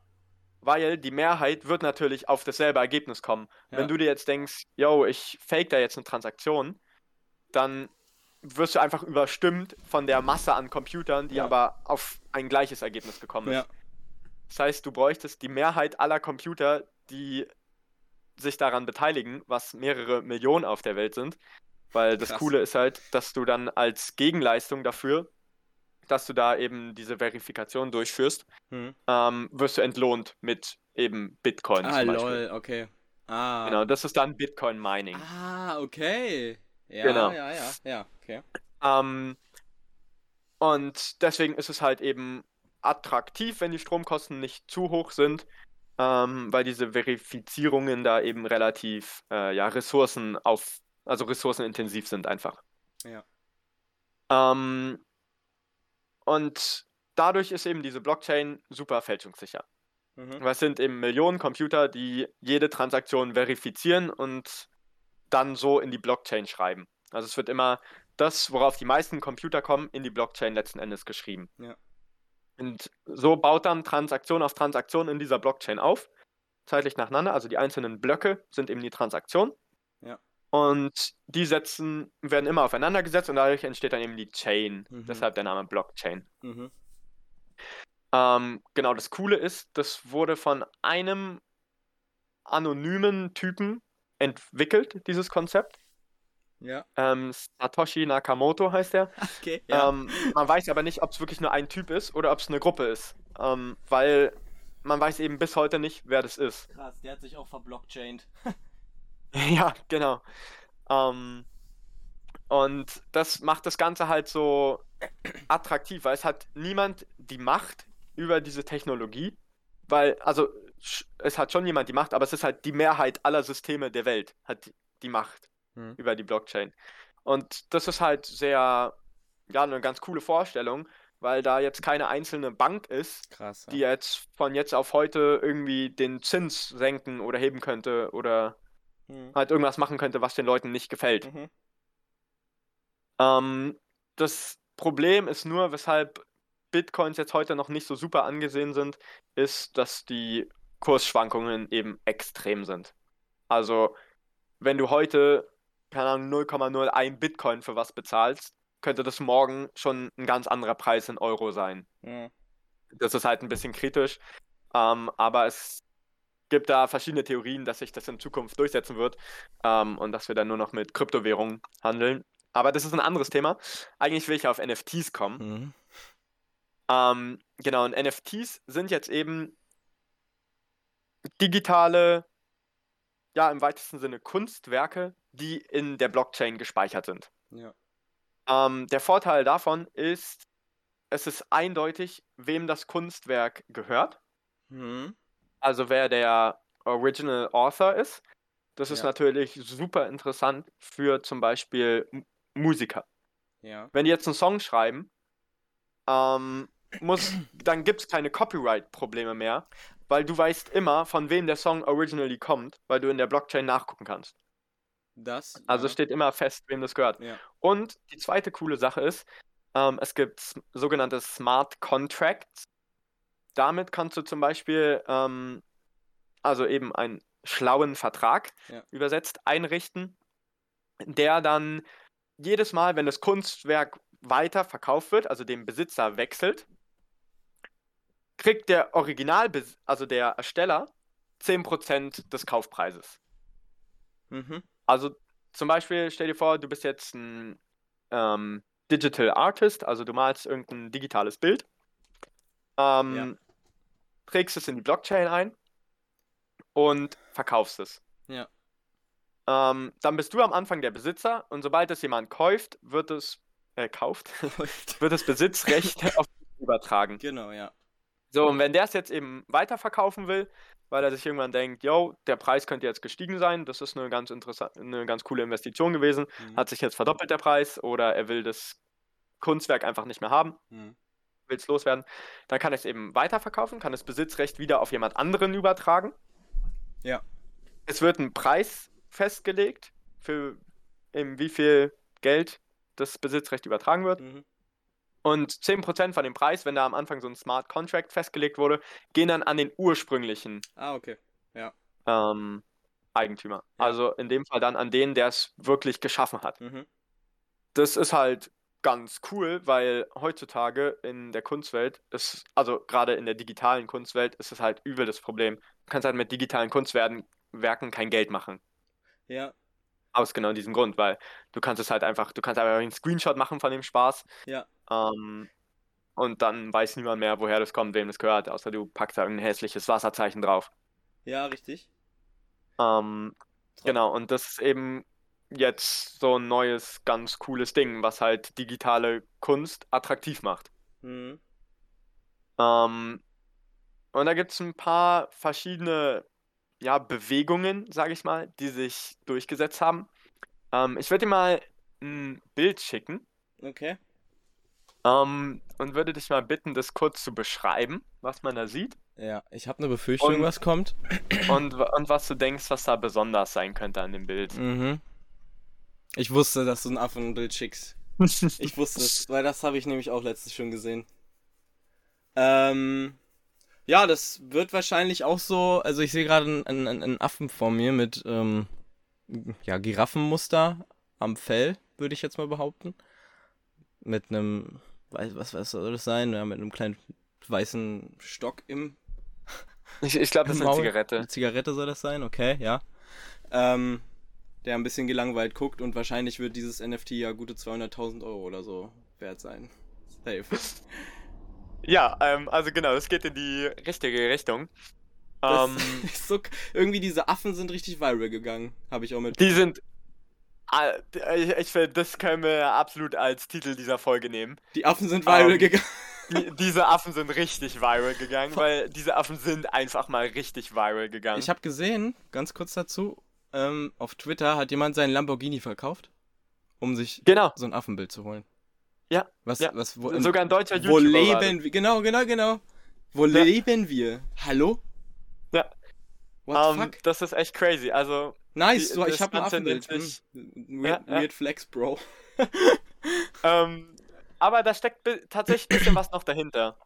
weil die Mehrheit wird natürlich auf dasselbe Ergebnis kommen. Ja. Wenn du dir jetzt denkst, yo, ich fake da jetzt eine Transaktion, dann wirst du einfach überstimmt von der Masse an Computern, die Ja. aber auf ein gleiches Ergebnis gekommen ist. Ja. Das heißt, du bräuchtest die Mehrheit aller Computer, die sich daran beteiligen, was mehrere Millionen auf der Welt sind. Weil das Krass. Coole ist halt, dass du dann als Gegenleistung dafür, dass du da eben diese Verifikation durchführst, Hm. ähm, wirst du entlohnt mit eben Bitcoin Ah, lol, okay. Ah. Genau, das ist dann Bitcoin Mining. Ah, okay. Ja, Genau. ja, ja, ja, okay. Ähm, und deswegen ist es halt eben attraktiv, wenn die Stromkosten nicht zu hoch sind, ähm, weil diese Verifizierungen da eben relativ äh, ja, Ressourcen auf, also ressourcenintensiv sind einfach. Ja. Ähm, und dadurch ist eben diese Blockchain super fälschungssicher. Mhm. Weil es sind eben Millionen Computer, die jede Transaktion verifizieren und dann so in die Blockchain schreiben. Also es wird immer das, worauf die meisten Computer kommen, in die Blockchain letzten Endes geschrieben. Ja. Und so baut dann Transaktion auf Transaktion in dieser Blockchain auf, zeitlich nacheinander. Also die einzelnen Blöcke sind eben die Transaktion. Ja. Und die setzen, werden immer aufeinander gesetzt und dadurch entsteht dann eben die Chain. Mhm. Deshalb der Name Blockchain. Mhm. Ähm, genau, das Coole ist, das wurde von einem anonymen Typen entwickelt, dieses Konzept. Ja. Ähm, Satoshi Nakamoto heißt er. <laughs> Okay. Ja. Ähm, man weiß aber nicht, ob es wirklich nur ein Typ ist oder ob es eine Gruppe ist. Ähm, weil man weiß eben bis heute nicht, wer das ist. Krass, der hat sich auch verblockchained. <laughs> ja, genau. Ähm, und das macht das Ganze halt so attraktiv, weil es hat niemand die Macht über diese Technologie, weil, also es hat schon jemand die Macht, aber es ist halt die Mehrheit aller Systeme der Welt hat die Macht Hm. über die Blockchain. Und das ist halt sehr, ja, eine ganz coole Vorstellung, weil da jetzt keine einzelne Bank ist, Krass. die jetzt von jetzt auf heute irgendwie den Zins senken oder heben könnte oder Mhm. halt irgendwas machen könnte, was den Leuten nicht gefällt. Mhm. Ähm, das Problem ist nur, weshalb Bitcoins jetzt heute noch nicht so super angesehen sind, ist, dass die Kursschwankungen eben extrem sind. Also, wenn du heute, keine Ahnung, 0,01 Bitcoin für was bezahlst, könnte das morgen schon ein ganz anderer Preis in Euro sein. Mhm. Das ist halt ein bisschen kritisch, ähm, aber es gibt da verschiedene Theorien, dass sich das in Zukunft durchsetzen wird ähm, und dass wir dann nur noch mit Kryptowährungen handeln. Aber das ist ein anderes Thema. Eigentlich will ich auf NFTs kommen. Mhm. Ähm, genau, und NFTs sind jetzt eben digitale, ja, im weitesten Sinne Kunstwerke, die in der Blockchain gespeichert sind. Ja. Ähm, der Vorteil davon ist, es ist eindeutig, wem das Kunstwerk gehört. Mhm. Also wer der Original Author ist. Das ist Ja. natürlich super interessant für zum Beispiel M- Musiker. Ja. Wenn die jetzt einen Song schreiben, ähm, muss, dann gibt es keine Copyright-Probleme mehr, weil du weißt immer, von wem der Song originally kommt, weil du in der Blockchain nachgucken kannst. Das. Also ja. steht immer fest, wem das gehört. Ja. Und die zweite coole Sache ist, ähm, es gibt sogenannte Smart Contracts. Damit kannst du zum Beispiel, ähm, also eben einen schlauen Vertrag Ja. übersetzt, einrichten, der dann jedes Mal, wenn das Kunstwerk weiter verkauft wird, also dem Besitzer wechselt, kriegt der Original, also der Ersteller, 10% des Kaufpreises. Mhm. Also zum Beispiel, stell dir vor, du bist jetzt ein ähm, Digital Artist, also du malst irgendein digitales Bild, ähm, trägst es in die Blockchain ein und verkaufst es. Ja. Ähm, dann bist du am Anfang der Besitzer und sobald es jemand kauft, wird es äh, kauft, <laughs> wird das Besitzrecht <laughs> auf dich übertragen. genau, ja. So, und wenn der es jetzt eben weiterverkaufen will, weil er sich irgendwann denkt, yo, der Preis könnte jetzt gestiegen sein, das ist eine ganz interessante, eine ganz coole Investition gewesen, Mhm. hat sich jetzt verdoppelt der Preis oder er will das Kunstwerk einfach nicht mehr haben, Mhm. will es loswerden, dann kann er es eben weiterverkaufen, kann das Besitzrecht wieder auf jemand anderen übertragen. Ja. Es wird ein Preis festgelegt, für in wie viel Geld das Besitzrecht übertragen wird. Mhm. Und 10% von dem Preis, wenn da am Anfang so ein Smart Contract festgelegt wurde, gehen dann an den ursprünglichen Ah, okay. Ja. ähm, Eigentümer. Ja. Also in dem Fall dann an den, der es wirklich geschaffen hat. Mhm. Das ist halt ganz cool, weil heutzutage in der Kunstwelt ist, also gerade in der digitalen Kunstwelt, ist es halt übel das Problem. Du kannst halt mit digitalen Kunstwerken Werken kein Geld machen. Ja. Aus genau diesem Grund, weil du kannst es halt einfach, du kannst einfach einen Screenshot machen von dem Spaß Ja. ähm, und dann weiß niemand mehr, woher das kommt, wem das gehört, außer du packst da irgendein hässliches Wasserzeichen drauf. Ja, richtig. Ähm, genau, und das ist eben jetzt so ein neues, ganz cooles Ding, was halt digitale Kunst attraktiv macht. Mhm. Ähm, und da gibt es ein paar verschiedene ja, Bewegungen, sage ich mal, die sich durchgesetzt haben. Ähm, ich würde dir mal ein Bild schicken Okay. ähm, und würde dich mal bitten, das kurz zu beschreiben, was man da sieht Ja, ich habe eine Befürchtung, Und- was kommt. und, und was du denkst, was da besonders sein könnte an dem Bild. Mhm. Ich wusste, dass du ein Affenbild schickst. <laughs> Ich wusste es, weil das habe ich nämlich auch letztens schon gesehen. Ähm, ja, das wird wahrscheinlich auch so, also ich sehe gerade einen, einen, einen Affen vor mir mit, ähm, ja, Giraffenmuster am Fell, würde ich jetzt mal behaupten. Mit einem, weiß, was, was soll das sein? Ja, mit einem kleinen weißen Stock im Ich, ich glaube, das ist eine Maul. Zigarette. Eine Zigarette soll das sein, okay, ja. Ähm, der ein bisschen gelangweilt guckt und wahrscheinlich wird dieses NFT ja gute 200.000 Euro oder so wert sein. Safe. Ja, ähm, also genau, es geht in die richtige Richtung. Das Ähm, <laughs> so, irgendwie diese Affen sind richtig viral gegangen, habe ich auch mit. die sind. ah, Ich, ich finde, das können wir absolut als Titel dieser Folge nehmen. Die Affen sind viral Ähm, gegangen. Die, diese Affen sind richtig viral gegangen, <laughs> weil diese Affen sind einfach mal richtig viral gegangen. Ich habe gesehen, ganz kurz dazu, ähm, auf Twitter hat jemand seinen Lamborghini verkauft, um sich genau, so ein Affenbild zu holen. Ja, Was, ja. was, wo, sogar ein deutscher wo YouTuber war leben wir? Genau, genau, genau. Wo Ja. leben wir? Hallo? Ja. What das. the Ähm, fuck? das ist echt crazy. Also, Nice, Die- so, ich habe ein Affenbild. Hm. Weird, Ja, weird Flex, Bro. <laughs> ähm, aber da steckt tatsächlich ein bisschen was noch dahinter.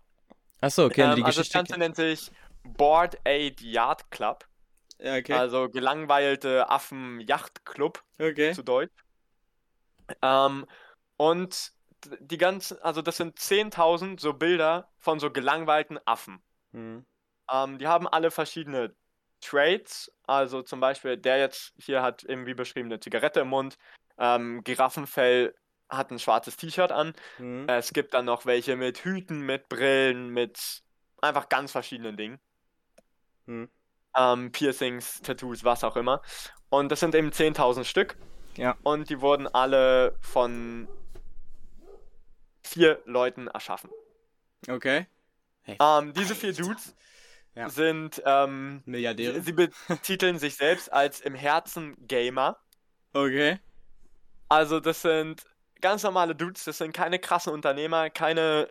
Achso, okay, ähm, die also das Geschichte. Ganze nennt sich Board Aid Yacht Club. ja, okay. Also gelangweilte Affen Yacht Club okay. zu Deutsch. Ähm, und die ganzen, also das sind 10.000 so Bilder von so gelangweilten Affen. Hm. Ähm, die haben alle verschiedene Traits. Also zum Beispiel der jetzt hier hat eben wie beschrieben eine Zigarette im Mund. Ähm, Giraffenfell hat ein schwarzes T-Shirt an. Hm. Es gibt dann noch welche mit Hüten, mit Brillen, mit einfach ganz verschiedenen Dingen. Hm. Ähm, Piercings, Tattoos, was auch immer. Und das sind eben 10.000 Stück. Ja. Und die wurden alle von vier Leuten erschaffen. Okay. Hey, Ähm, diese vier Alter. Dudes Ja. sind, ähm, Milliardäre. sie betiteln sich selbst als im Herzen Gamer. Okay. Also das sind ganz normale Dudes, das sind keine krassen Unternehmer, keine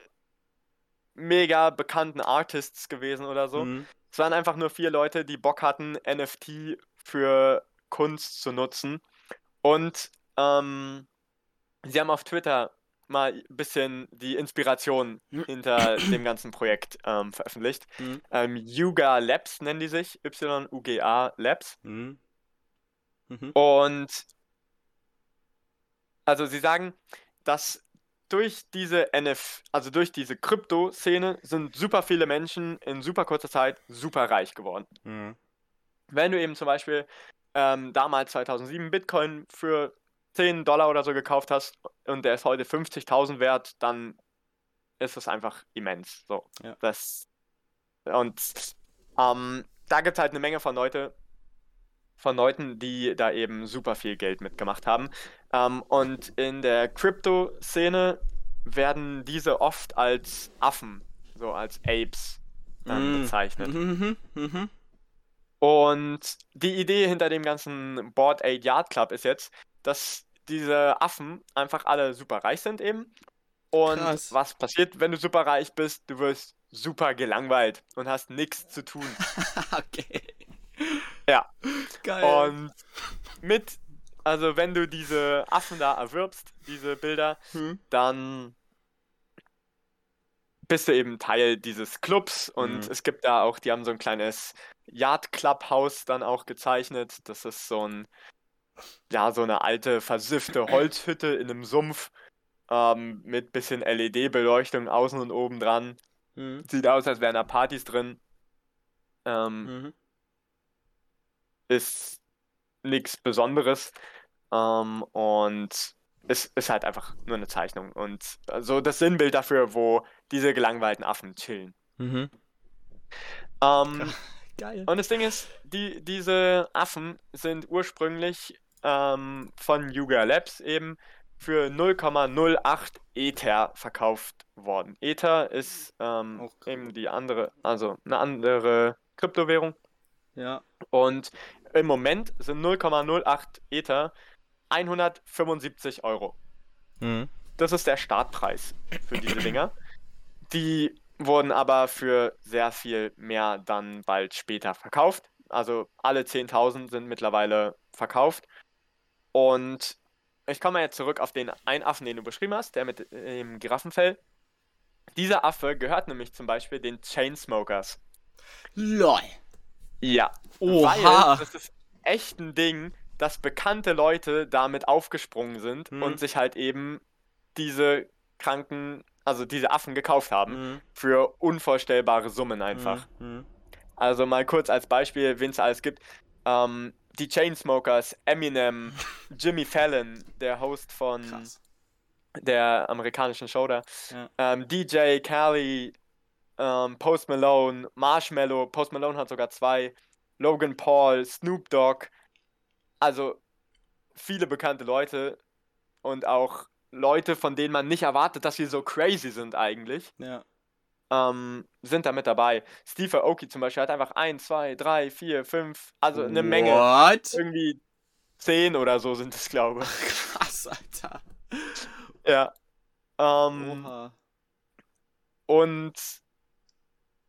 mega bekannten Artists gewesen oder so. Hm. Es waren einfach nur vier Leute, die Bock hatten, NFT für Kunst zu nutzen. Und ähm, sie haben auf Twitter mal ein bisschen die Inspiration hinter dem ganzen Projekt ähm, veröffentlicht. Hm. Ähm, Yuga Labs nennen die sich, Y-U-G-A Labs. Hm. Mhm. Und also sie sagen, dass durch diese NF, also durch diese Krypto-Szene sind super viele Menschen in super kurzer Zeit super reich geworden. Hm. Wenn du eben zum Beispiel ähm, damals 2007 Bitcoin für 10 Dollar oder so gekauft hast und der ist heute 50.000 wert, dann ist das einfach immens. So, Ja. das und ähm, da gibt es halt eine Menge von Leute, von Leuten, die da eben super viel Geld mitgemacht haben. Ähm, und in der Crypto-Szene werden diese oft als Affen, so als Apes ähm, bezeichnet. Mhm. Mhm. Und die Idee hinter dem ganzen Board Aid Yard Club ist jetzt, dass diese Affen einfach alle super reich sind eben. Und Krass. was passiert, wenn du super reich bist? Du wirst super gelangweilt und hast nichts zu tun. <laughs> okay. Ja. Geil. Und mit, also wenn du diese Affen da erwirbst, diese Bilder, Hm. dann bist du eben Teil dieses Clubs und Mhm. es gibt da auch, die haben so ein kleines Yard Clubhaus dann auch gezeichnet. Das ist so ein, ja, so eine alte, versiffte Holzhütte in einem Sumpf ähm, mit bisschen LED-Beleuchtung außen und oben dran. Mhm. Sieht aus, als wären da Partys drin. Ähm, Mhm. ist nichts Besonderes. Ähm, und es ist halt einfach nur eine Zeichnung. Und so das Sinnbild dafür, wo diese gelangweilten Affen chillen. Mhm. Ähm, <laughs> Geil. und das Ding ist, die, diese Affen sind ursprünglich ähm, von Yuga Labs eben für 0,08 Ether verkauft worden. Ether ist ähm, eben die andere, also eine andere Kryptowährung. Ja. Und im Moment sind 0,08 Ether 175 Euro. Mhm. Das ist der Startpreis für diese Dinger. Die wurden aber für sehr viel mehr dann bald später verkauft. Also alle 10.000 sind mittlerweile verkauft. Und ich komme jetzt zurück auf den einen Affen, den du beschrieben hast, der mit dem Giraffenfell. Dieser Affe gehört nämlich zum Beispiel den Chainsmokers. LOL. Ja, Oha. weil das ist echt ein Ding, dass bekannte Leute damit aufgesprungen sind Mhm. und sich halt eben diese kranken, also diese Affen gekauft haben Mhm. für unvorstellbare Summen einfach. Mhm. Also mal kurz als Beispiel, wen es alles gibt. Ähm, die Chainsmokers, Eminem, <laughs> Jimmy Fallon, der Host von Krass. der amerikanischen Show da, Ja. ähm, DJ Khaled, ähm, Post Malone, Marshmallow, Post Malone hat sogar zwei, Logan Paul, Snoop Dogg, also viele bekannte Leute und auch Leute, von denen man nicht erwartet, dass sie so crazy sind eigentlich, Ja. Ähm, sind da mit dabei. Steve Aoki zum Beispiel hat einfach 1, 2, 3, 4, 5, also eine Menge, What? irgendwie 10 oder so sind es, glaube ich. <laughs> Krass, Alter. Ja. Ähm, Oha. Und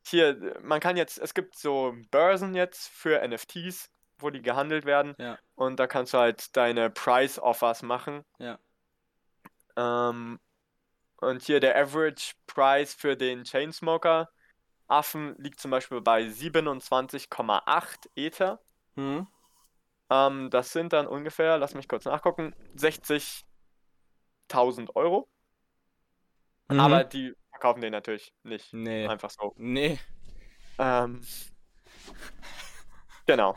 hier, man kann jetzt, es gibt so Börsen jetzt für NFTs, wo die gehandelt werden. Ja. Und da kannst du halt deine Price Offers machen. Ja. Ähm, und hier der Average Price für den Chainsmoker Affen liegt zum Beispiel bei 27,8 Ether. Mhm. Ähm, das sind dann ungefähr, lass mich kurz nachgucken, 60.000 Euro. Mhm. Aber die verkaufen den natürlich nicht Nee. einfach so. Nee. Ähm, genau.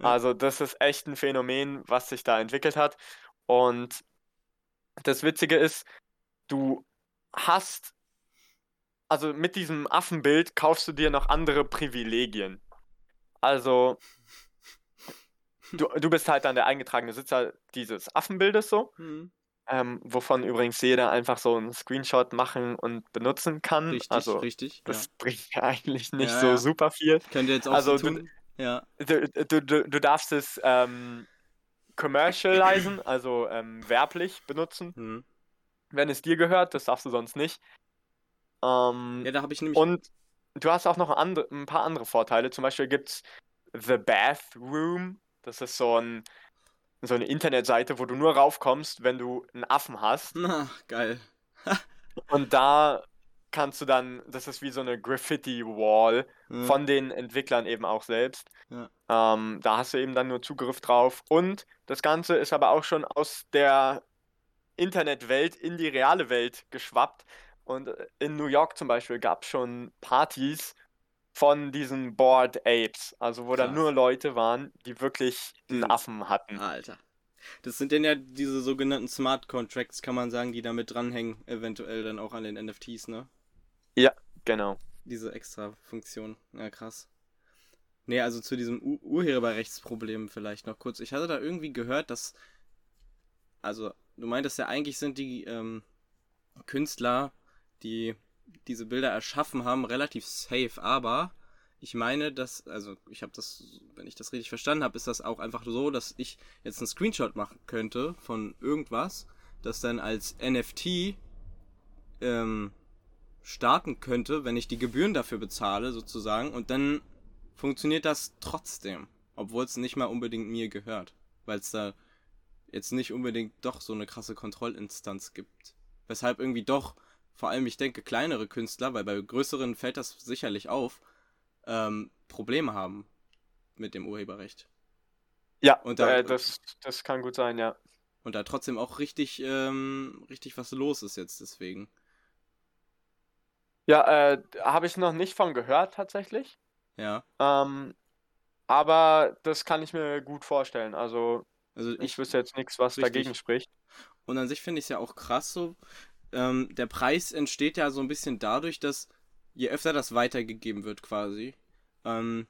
Also das ist echt ein Phänomen, was sich da entwickelt hat. Und das Witzige ist, du hast, also mit diesem Affenbild kaufst du dir noch andere Privilegien. Also du, du bist halt dann der eingetragene Sitzer dieses Affenbildes so, Mhm. ähm, wovon übrigens jeder einfach so einen Screenshot machen und benutzen kann. Richtig, also richtig. das ja. bringt ja eigentlich nicht Ja, so ja. super viel. Könnt ihr jetzt auch also so du- tun? Ja. Du, du, du, du darfst es ähm, commercialisen, <clears throat> also ähm, werblich benutzen, Mhm. Wenn es dir gehört. Das darfst du sonst nicht. Ähm, Ja, da habe ich nämlich. und du hast auch noch andre, ein paar andere Vorteile. Zum Beispiel gibt es The Bathroom. Das ist so, ein, so eine Internetseite, wo du nur raufkommst, wenn du einen Affen hast. Na, geil. <laughs> Und da kannst du dann, das ist wie so eine Graffiti-Wall Mhm. von den Entwicklern eben auch selbst. Ja. Ähm, da hast du eben dann nur Zugriff drauf. Und das Ganze ist aber auch schon aus der Internetwelt in die reale Welt geschwappt. Und äh, in New York zum Beispiel gab es schon Partys von diesen Bored Apes, also wo da Krass. nur Leute waren, die wirklich einen Diesen- Affen hatten. Alter. Das sind denn ja diese sogenannten Smart Contracts, kann man sagen, die damit dranhängen, eventuell dann auch an den NFTs, ne? Genau. Diese extra Funktion. Ja, krass. Nee, also zu diesem U Urheberrechtsproblem vielleicht noch kurz. Ich hatte da irgendwie gehört, dass. Also, du meintest ja, eigentlich sind die ähm, Künstler, die diese Bilder erschaffen haben, relativ safe, aber ich meine, dass, also ich habe das, wenn ich das richtig verstanden habe, ist das auch einfach so, dass ich jetzt einen Screenshot machen könnte von irgendwas, das dann als NFT ähm, starten könnte, wenn ich die Gebühren dafür bezahle, sozusagen, und dann funktioniert das trotzdem, obwohl es nicht mal unbedingt mir gehört, weil es da jetzt nicht unbedingt doch so eine krasse Kontrollinstanz gibt. Weshalb irgendwie doch vor allem, ich denke, kleinere Künstler, weil bei größeren fällt das sicherlich auf, ähm, Probleme haben mit dem Urheberrecht. Ja, Und da- äh, das, das kann gut sein, ja. Und da trotzdem auch richtig, ähm, richtig was los ist jetzt deswegen. Ja, äh, habe ich noch nicht von gehört tatsächlich. Ja. Ähm, aber das kann ich mir gut vorstellen. Also Also ich wüsste jetzt nichts, was Richtig. dagegen spricht. Und an sich finde ich es ja auch krass so. Ähm, der Preis entsteht ja so ein bisschen dadurch, dass je öfter das weitergegeben wird quasi, ähm,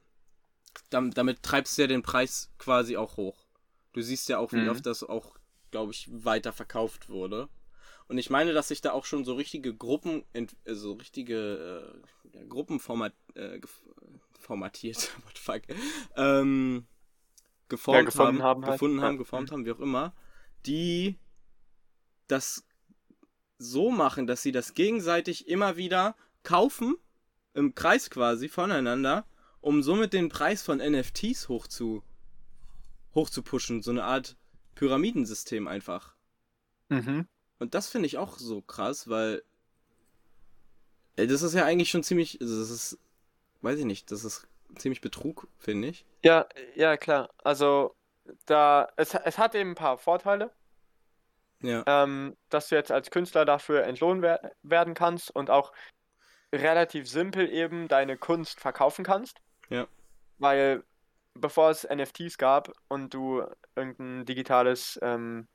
dam damit treibst du ja den Preis quasi auch hoch. Du siehst ja auch, wie Mhm. oft das auch, glaube ich, weiter verkauft wurde. Und ich meine, dass sich da auch schon so richtige Gruppen, äh, so richtige äh, Gruppen format, äh, formatiert, <laughs> what the fuck, ähm, geformt gefunden haben, haben halt, gefunden ja. haben, geformt haben, wie auch immer, die das so machen, dass sie das gegenseitig immer wieder kaufen, im Kreis quasi voneinander, um somit den Preis von NFTs hoch zu, hoch zu pushen. So eine Art Pyramidensystem einfach. Mhm. Und das finde ich auch so krass, weil das ist ja eigentlich schon ziemlich, das ist, weiß ich nicht, das ist ziemlich Betrug, finde ich. Ja, ja, klar. Also da, es, es hat eben ein paar Vorteile, Ja. ähm, dass du jetzt als Künstler dafür entlohnt wer werden kannst und auch relativ simpel eben deine Kunst verkaufen kannst. Ja. Weil bevor es NFTs gab und du irgendein digitales ähm,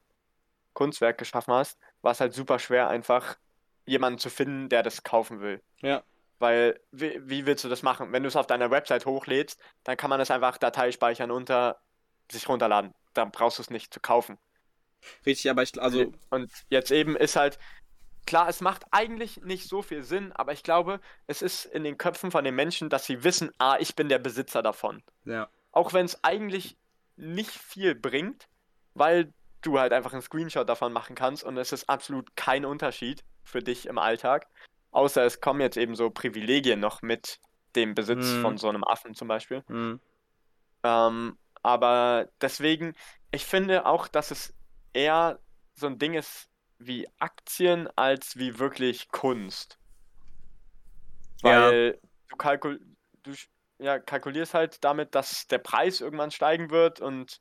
Kunstwerk geschaffen hast, war es halt super schwer, einfach jemanden zu finden, der das kaufen will. Ja. Weil, wie, wie willst du das machen? Wenn du es auf deiner Website hochlädst, dann kann man es einfach Datei speichern unter sich runterladen. Dann brauchst du es nicht zu kaufen. Richtig, aber ich, also, Und jetzt eben ist halt, klar, es macht eigentlich nicht so viel Sinn, aber ich glaube, es ist in den Köpfen von den Menschen, dass sie wissen, ah, ich bin der Besitzer davon. ja. Auch wenn es eigentlich nicht viel bringt, weil du halt einfach einen Screenshot davon machen kannst und es ist absolut kein Unterschied für dich im Alltag. Außer es kommen jetzt eben so Privilegien noch mit dem Besitz Hm. von so einem Affen zum Beispiel. Hm. Ähm, aber deswegen, ich finde auch, dass es eher so ein Ding ist wie Aktien als wie wirklich Kunst. Ja. Weil du, kalkul du ja, kalkulierst halt damit, dass der Preis irgendwann steigen wird und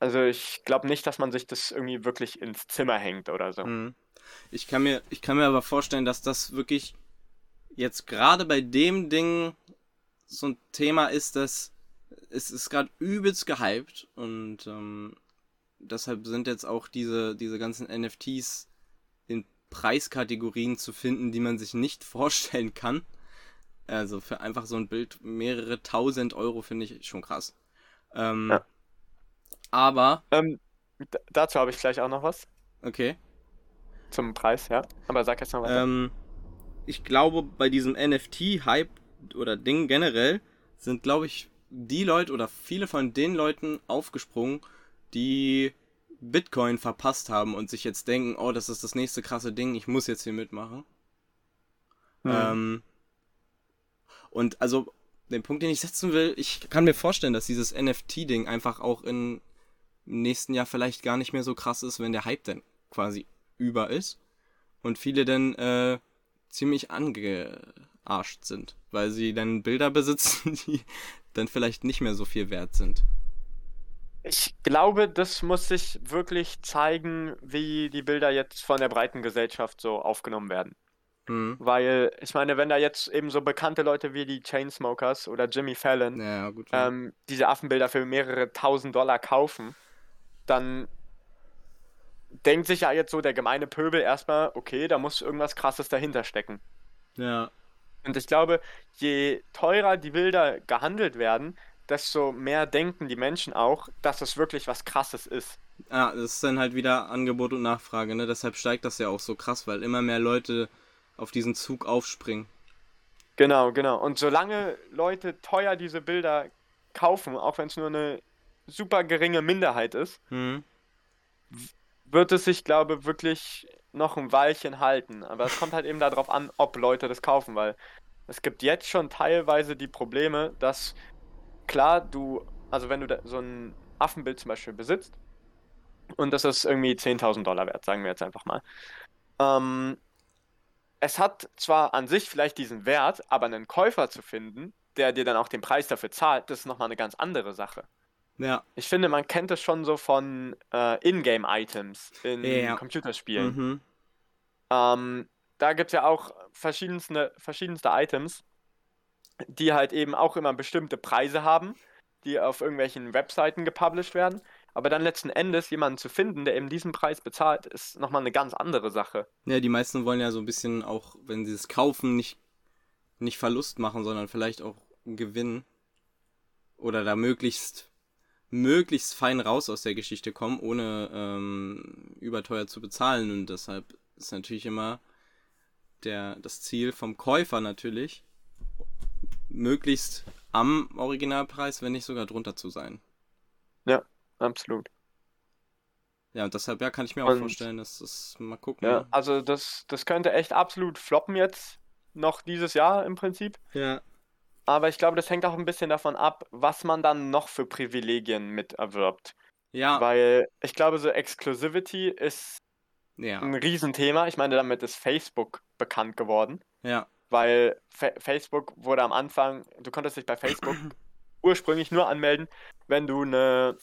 also ich glaube nicht, dass man sich das irgendwie wirklich ins Zimmer hängt oder so. Hm. Ich kann mir, ich kann mir aber vorstellen, dass das wirklich jetzt gerade bei dem Ding so ein Thema ist, dass es ist gerade übelst gehypt und ähm, deshalb sind jetzt auch diese, diese ganzen NFTs in Preiskategorien zu finden, die man sich nicht <laughs> vorstellen kann. Also für einfach so ein Bild mehrere tausend Euro finde ich schon krass. Ähm, Ja. Aber, Ähm, dazu habe ich gleich auch noch was okay. Zum Preis, ja. Aber sag jetzt noch weiter. Ähm, ich glaube, bei diesem NFT-Hype oder Ding generell sind, glaube ich, die Leute oder viele von den Leuten aufgesprungen, die Bitcoin verpasst haben und sich jetzt denken, oh, das ist das nächste krasse Ding, ich muss jetzt hier mitmachen. Hm. Ähm, und also, den Punkt, den ich setzen will, ich kann mir vorstellen, dass dieses NFT-Ding einfach auch in, im nächsten Jahr vielleicht gar nicht mehr so krass ist, wenn der Hype dann quasi über ist und viele dann äh, ziemlich angearscht sind, weil sie dann Bilder besitzen, <laughs> die dann vielleicht nicht mehr so viel wert sind. Ich glaube, das muss sich wirklich zeigen, wie die Bilder jetzt von der breiten Gesellschaft so aufgenommen werden. Hm. Weil, ich meine, wenn da jetzt eben so bekannte Leute wie die Chainsmokers oder Jimmy Fallon Ja, gut. ähm, diese Affenbilder für mehrere tausend Dollar kaufen, dann denkt sich ja jetzt so der gemeine Pöbel erstmal, okay, da muss irgendwas Krasses dahinter stecken. ja, Und ich glaube, je teurer die Bilder gehandelt werden, desto mehr denken die Menschen auch, dass es wirklich was Krasses ist. Ah, das ist dann halt wieder Angebot und Nachfrage, ne? Deshalb steigt das ja auch so krass, weil immer mehr Leute auf diesen Zug aufspringen. Genau, genau. Und solange Leute teuer diese Bilder kaufen, auch wenn es nur eine super geringe Minderheit ist, Hm. Wird es sich, glaube ich, wirklich noch ein Weilchen halten. Aber es kommt halt eben darauf an, ob Leute das kaufen, weil es gibt jetzt schon teilweise die Probleme, dass klar, du, also wenn du so ein Affenbild zum Beispiel besitzt und das ist irgendwie 10.000 Dollar wert, sagen wir jetzt einfach mal, ähm, es hat zwar an sich vielleicht diesen Wert, aber einen Käufer zu finden, der dir dann auch den Preis dafür zahlt, das ist nochmal eine ganz andere Sache. Ja. Ich finde, man kennt es schon so von äh, Ingame-Items in Ja. Computerspielen. Mhm. Ähm, da gibt es ja auch verschiedenste, verschiedenste Items, die halt eben auch immer bestimmte Preise haben, die auf irgendwelchen Webseiten gepublished werden. Aber dann letzten Endes jemanden zu finden, der eben diesen Preis bezahlt, ist nochmal eine ganz andere Sache. Ja, die meisten wollen ja so ein bisschen auch, wenn sie es kaufen, nicht, nicht Verlust machen, sondern vielleicht auch Gewinn. Oder da möglichst, möglichst fein raus aus der Geschichte kommen, ohne ähm, überteuer zu bezahlen. Und deshalb ist natürlich immer der, das Ziel vom Käufer natürlich, möglichst am Originalpreis, wenn nicht sogar drunter zu sein. Absolut. Ja, und deshalb ja, kann ich mir auch Und- vorstellen, dass das mal gucken. Ja, also das, das könnte echt absolut floppen jetzt, noch dieses Jahr im Prinzip. ja. Aber ich glaube, das hängt auch ein bisschen davon ab, was man dann noch für Privilegien mit erwirbt. Ja, Weil ich glaube, so Exclusivity ist ja, ein Riesenthema. Ich meine, damit ist Facebook bekannt geworden. ja, Weil Fa Facebook wurde am Anfang, du konntest dich bei Facebook <clears throat> ursprünglich nur anmelden, wenn du eine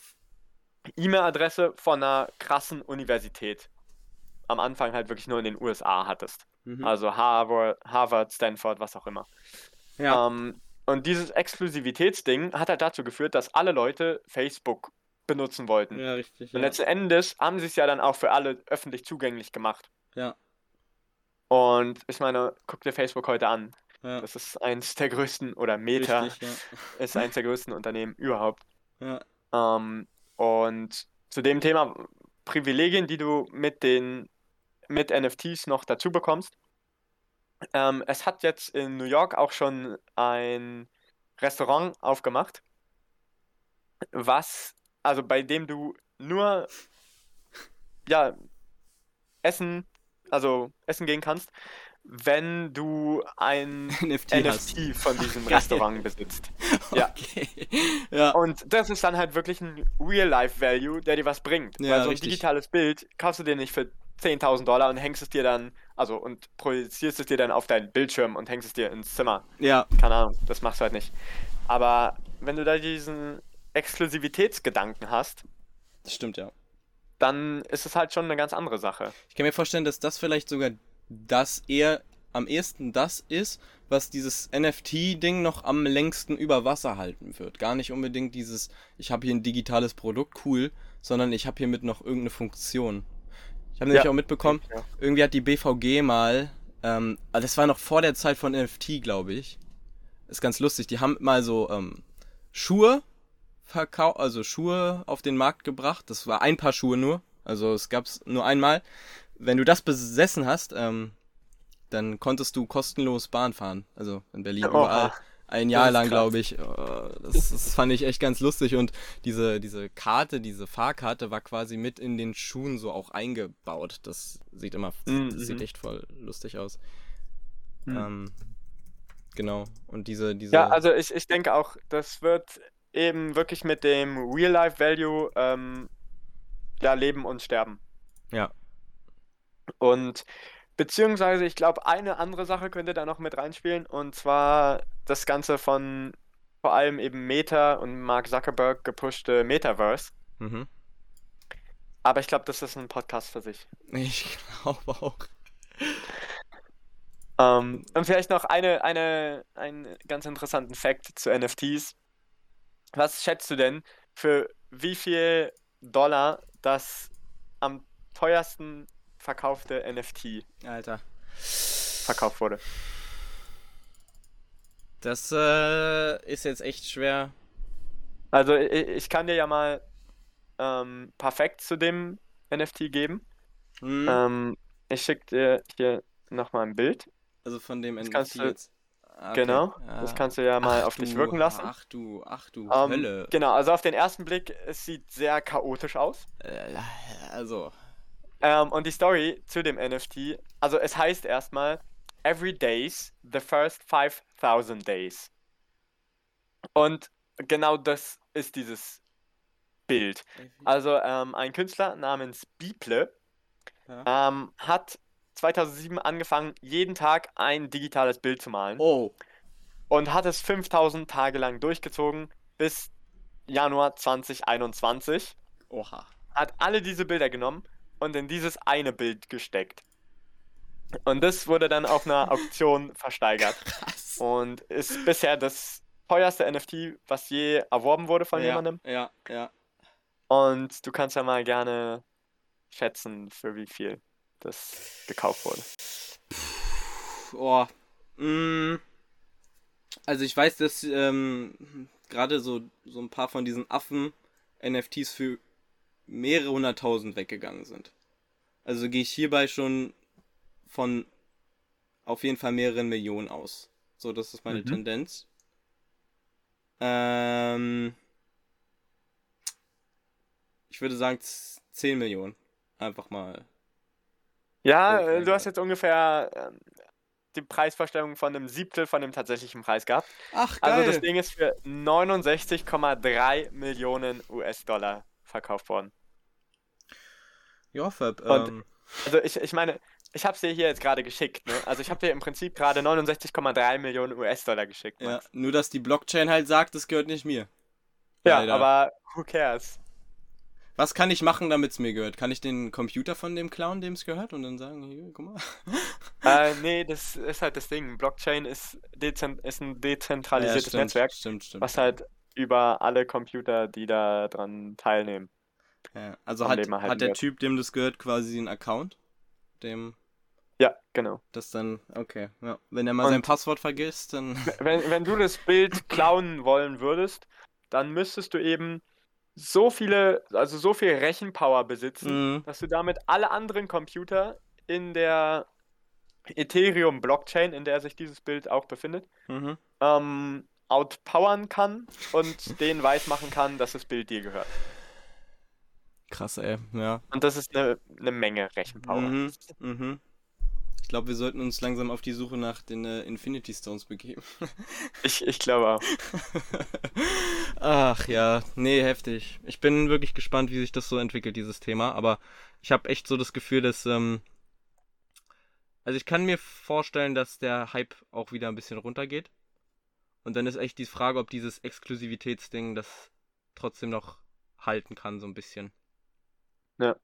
E-Mail-Adresse von einer krassen Universität am Anfang halt wirklich nur in den USA hattest. mhm. Also Harvard, Harvard, Stanford, was auch immer. ja, Ähm, und dieses Exklusivitätsding hat halt dazu geführt, dass alle Leute Facebook benutzen wollten. ja, richtig. Und Ja. letzten Endes haben sie es ja dann auch für alle öffentlich zugänglich gemacht. Ja. Und ich meine, guck dir Facebook heute an. Ja, Das ist eins der größten, oder Meta richtig, <laughs> ist eins der größten Unternehmen überhaupt. ja. ja. Ähm, und zu dem Thema Privilegien, die du mit den mit NFTs noch dazu bekommst. Ähm, es hat jetzt in New York auch schon ein Restaurant aufgemacht, was, also bei dem du nur ja essen, also essen gehen kannst, wenn du ein <laughs> NFT. NFT von diesem. <laughs> Restaurant besitzt. ja. Okay. Ja. Und das ist dann halt wirklich ein Real-Life-Value, der dir was bringt. Ja, Weil so ein richtig. digitales Bild kaufst du dir nicht für 10.000 Dollar und hängst es dir dann, also und projizierst es dir dann auf deinen Bildschirm und hängst es dir ins Zimmer. ja, Keine Ahnung, das machst du halt nicht. Aber wenn du da diesen Exklusivitätsgedanken hast, das stimmt, ja. dann ist es halt schon eine ganz andere Sache. Ich kann mir vorstellen, dass das vielleicht sogar das eher am ehesten das ist, was dieses NFT-Ding noch am längsten über Wasser halten wird. Gar nicht unbedingt dieses, ich habe hier ein digitales Produkt, cool, sondern ich habe hiermit noch irgendeine Funktion. Ich habe nämlich Ja. auch mitbekommen, Ja. irgendwie hat die BVG mal, ähm, also das war noch vor der Zeit von NFT, glaube ich. Ist ganz lustig. Die haben mal so ähm, Schuhe verkauft, also Schuhe auf den Markt gebracht. Das war ein Paar Schuhe nur. Also es gab's nur einmal. Wenn du das besessen hast, ähm, dann konntest du kostenlos Bahn fahren. Also in Berlin Oha. überall. Ein Jahr lang, glaube ich. Äh, Das, das fand ich echt ganz lustig. Und diese, diese Karte, diese Fahrkarte war quasi mit in den Schuhen so auch eingebaut. Das sieht immer, Mhm, das sieht mhm. echt voll lustig aus. Mhm. Ähm, genau. Und diese, diese. Ja, also ich, ich denke auch, das wird eben wirklich mit dem Real-Life-Value ähm, ja, leben und sterben. Ja. Und beziehungsweise, ich glaube, eine andere Sache könnte da noch mit reinspielen, und zwar das Ganze von vor allem eben Meta und Mark Zuckerberg gepushte Metaverse. Mhm. Aber ich glaube, das ist ein Podcast für sich. Ich glaube auch. Ähm, und vielleicht noch eine, eine, einen ganz interessanten Fact zu NFTs. Was schätzt du denn, für wie viel Dollar das am teuersten verkaufte NFT Alter. verkauft wurde? Das äh, ist jetzt echt schwer. Also ich, ich kann dir ja mal ähm, Facts zu dem NFT geben. Hm, Ähm, ich schicke dir hier nochmal ein Bild. also von dem das NFT du- jetzt. Ah, okay. Genau, das Ah. kannst du ja mal Ach auf dich du- wirken lassen. Ach du, ach du Ähm, Hölle. genau, also auf den ersten Blick, es sieht sehr chaotisch aus. Äh, also, Ähm, und die Story zu dem NFT, also es heißt erstmal Every Days, the first 5000 Days. Und genau das ist dieses Bild. Also ähm, ein Künstler namens Biple Ja. ähm, hat 2007 angefangen, jeden Tag ein digitales Bild zu malen Oh. und hat es 5000 Tage lang durchgezogen bis Januar 2021. Oha. Hat alle diese Bilder genommen und in dieses eine Bild gesteckt. Und das wurde dann auf einer Auktion <laughs> versteigert Krass. und ist bisher das teuerste NFT, was je erworben wurde von ja, jemandem. Ja, ja. Und du kannst ja mal gerne schätzen, für wie viel das gekauft wurde. Oh. Mm. Also ich weiß, dass ähm, gerade so, so ein paar von diesen Affen NFTs für mehrere hunderttausend weggegangen sind. Also gehe ich hierbei schon von auf jeden Fall mehreren Millionen aus. So, das ist meine Mhm. Tendenz. Ähm, ich würde sagen z- 10 Millionen. Einfach mal. Ja, Okay. äh, du hast jetzt ungefähr ähm, die Preisvorstellung von einem Siebtel von dem tatsächlichen Preis gehabt. Ach, Also das Ding ist für 69,3 Millionen US-Dollar verkauft worden. Ja, Fab. Ähm, Also ich, ich meine, ich habe es dir hier jetzt gerade geschickt. Ne? Also ich habe dir im Prinzip gerade 69,3 Millionen US-Dollar geschickt. ja, nur dass die Blockchain halt sagt, das gehört nicht mir. Ja, Leider. aber who cares? Was kann ich machen, damit es mir gehört? Kann ich den Computer von dem klauen, dem es gehört, und dann sagen, hier, guck mal. äh, <laughs> nee, das ist halt das Ding. Blockchain ist, dezent ist ein dezentralisiertes stimmt, Netzwerk, Stimmt, stimmt. was halt über alle Computer, die da dran teilnehmen. ja. Also hat, hat der wird. Typ, dem das gehört, quasi einen Account, dem Ja, genau. das dann, okay, ja. Wenn er mal sein Und- Passwort vergisst, dann. Wenn, wenn du das Bild <laughs> klauen wollen würdest, dann müsstest du eben so viele, also so viel Rechenpower besitzen, Mhm. dass du damit alle anderen Computer in der Ethereum-Blockchain, in der sich dieses Bild auch befindet, Mhm. ähm, outpowern kann und denen weismachen kann, dass das Bild dir gehört. Krass, ey, ja. Und das ist eine, eine Menge Rechenpower. Mhm. Mhm. Ich glaube, wir sollten uns langsam auf die Suche nach den äh, Infinity Stones begeben. <laughs> Ich, ich glaube auch. <laughs> Ach ja, nee, heftig. Ich bin wirklich gespannt, wie sich das so entwickelt, dieses Thema. Aber ich habe echt so das Gefühl, dass. Ähm, also ich kann mir vorstellen, dass der Hype auch wieder ein bisschen runtergeht. Und dann ist echt die Frage, ob dieses Exklusivitätsding das trotzdem noch halten kann, so ein bisschen. Ja.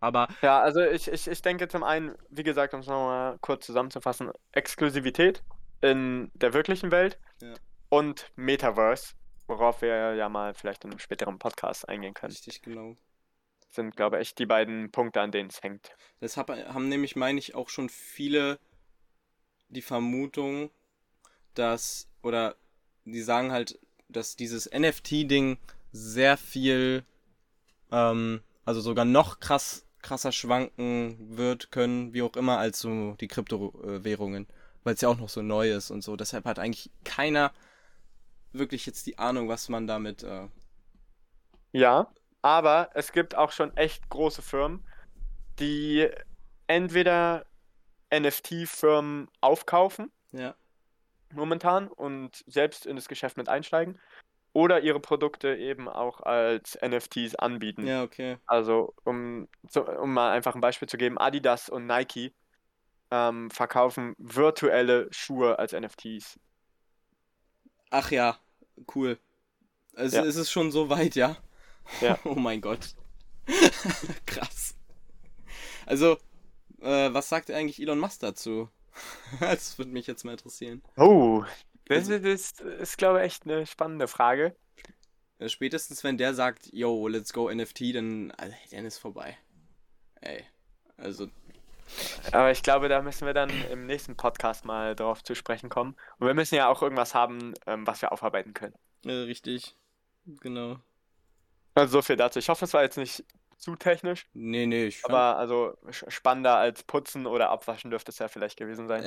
Aber Ja, also ich, ich, ich denke zum einen, wie gesagt, um es nochmal kurz zusammenzufassen, Exklusivität in der wirklichen Welt Ja. und Metaverse, worauf wir ja mal vielleicht in einem späteren Podcast eingehen können, richtig genau. sind, glaube ich, die beiden Punkte, an denen es hängt. Deshalb haben nämlich, meine ich, auch schon viele die Vermutung, dass, oder die sagen halt, dass dieses NFT-Ding sehr viel, ähm, also sogar noch krass, krasser schwanken wird können, wie auch immer, als so die Kryptowährungen, weil es ja auch noch so neu ist und so. Deshalb hat eigentlich keiner wirklich jetzt die Ahnung, was man damit, äh, Ja, aber es gibt auch schon echt große Firmen, die entweder NFT-Firmen aufkaufen ja, momentan und selbst in das Geschäft mit einsteigen oder ihre Produkte eben auch als NFTs anbieten. ja, okay. Also um, um mal einfach ein Beispiel zu geben, Adidas und Nike ähm, verkaufen virtuelle Schuhe als NFTs. Ach ja, cool. Es, Ja. es ist schon so weit, ja? Ja. <laughs> oh mein Gott. <laughs> Krass. Also, äh, was sagt eigentlich Elon Musk dazu? <laughs> das würde mich jetzt mal interessieren. Oh, das, ist- das ist, glaube ich, echt eine spannende Frage. Äh, Spätestens wenn der sagt, yo, let's go NFT, dann, also, dann ist vorbei. Ey. Also, Aber ich glaube, da müssen wir dann im nächsten Podcast mal drauf zu sprechen kommen. Und wir müssen ja auch irgendwas haben, ähm, was wir aufarbeiten können. äh, richtig. Genau. Also so viel dazu. Ich hoffe, es war jetzt nicht zu technisch, Nee, nee, ich fand, aber also spannender als putzen oder abwaschen dürfte es ja vielleicht gewesen sein.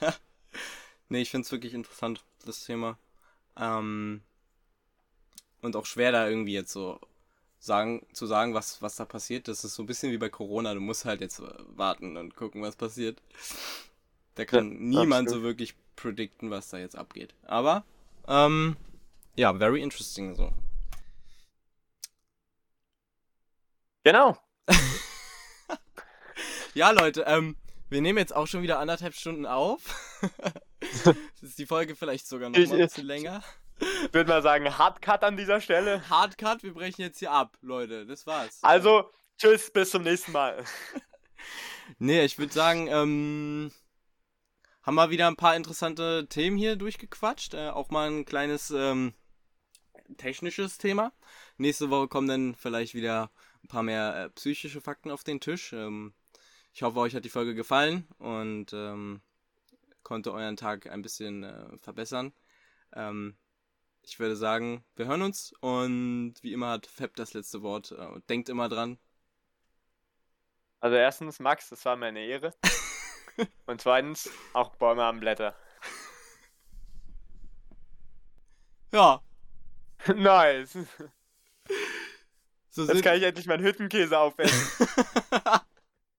<laughs> nee, ich finde es wirklich interessant, das Thema. Ähm, und auch schwer da irgendwie jetzt so sagen, zu sagen, was, was da passiert. Das ist so ein bisschen wie bei Corona. Du musst halt jetzt äh, warten und gucken, was passiert. Da kann Ja, niemand so absolut. wirklich predikten, was da jetzt abgeht. Aber, ähm, ja, very interesting so. Genau. <laughs> Ja, Leute, ähm, Wir nehmen jetzt auch schon wieder anderthalb Stunden auf. das <laughs> ist die Folge vielleicht sogar noch Ich- mal ein bisschen länger. Ich würde mal sagen, Hardcut an dieser Stelle. Hardcut, wir brechen jetzt hier ab, Leute. Das war's. Also, tschüss, bis zum nächsten Mal. <laughs> Nee, ich würde sagen, ähm, haben wir wieder ein paar interessante Themen hier durchgequatscht. Äh, auch mal ein kleines ähm, technisches Thema. Nächste Woche kommen dann vielleicht wieder ein paar mehr äh, psychische Fakten auf den Tisch. Ähm, ich hoffe, euch hat die Folge gefallen und ähm, konnte euren Tag ein bisschen äh, verbessern. Ähm, ich würde sagen, wir hören uns und wie immer hat Fab das letzte Wort. Äh, denkt immer dran. Also erstens, Max, das war mir eine Ehre. <laughs> Und zweitens, auch Bäume am Blätter. Ja, <laughs> nice. So Jetzt kann ich endlich meinen Hüttenkäse aufessen. <laughs> <laughs>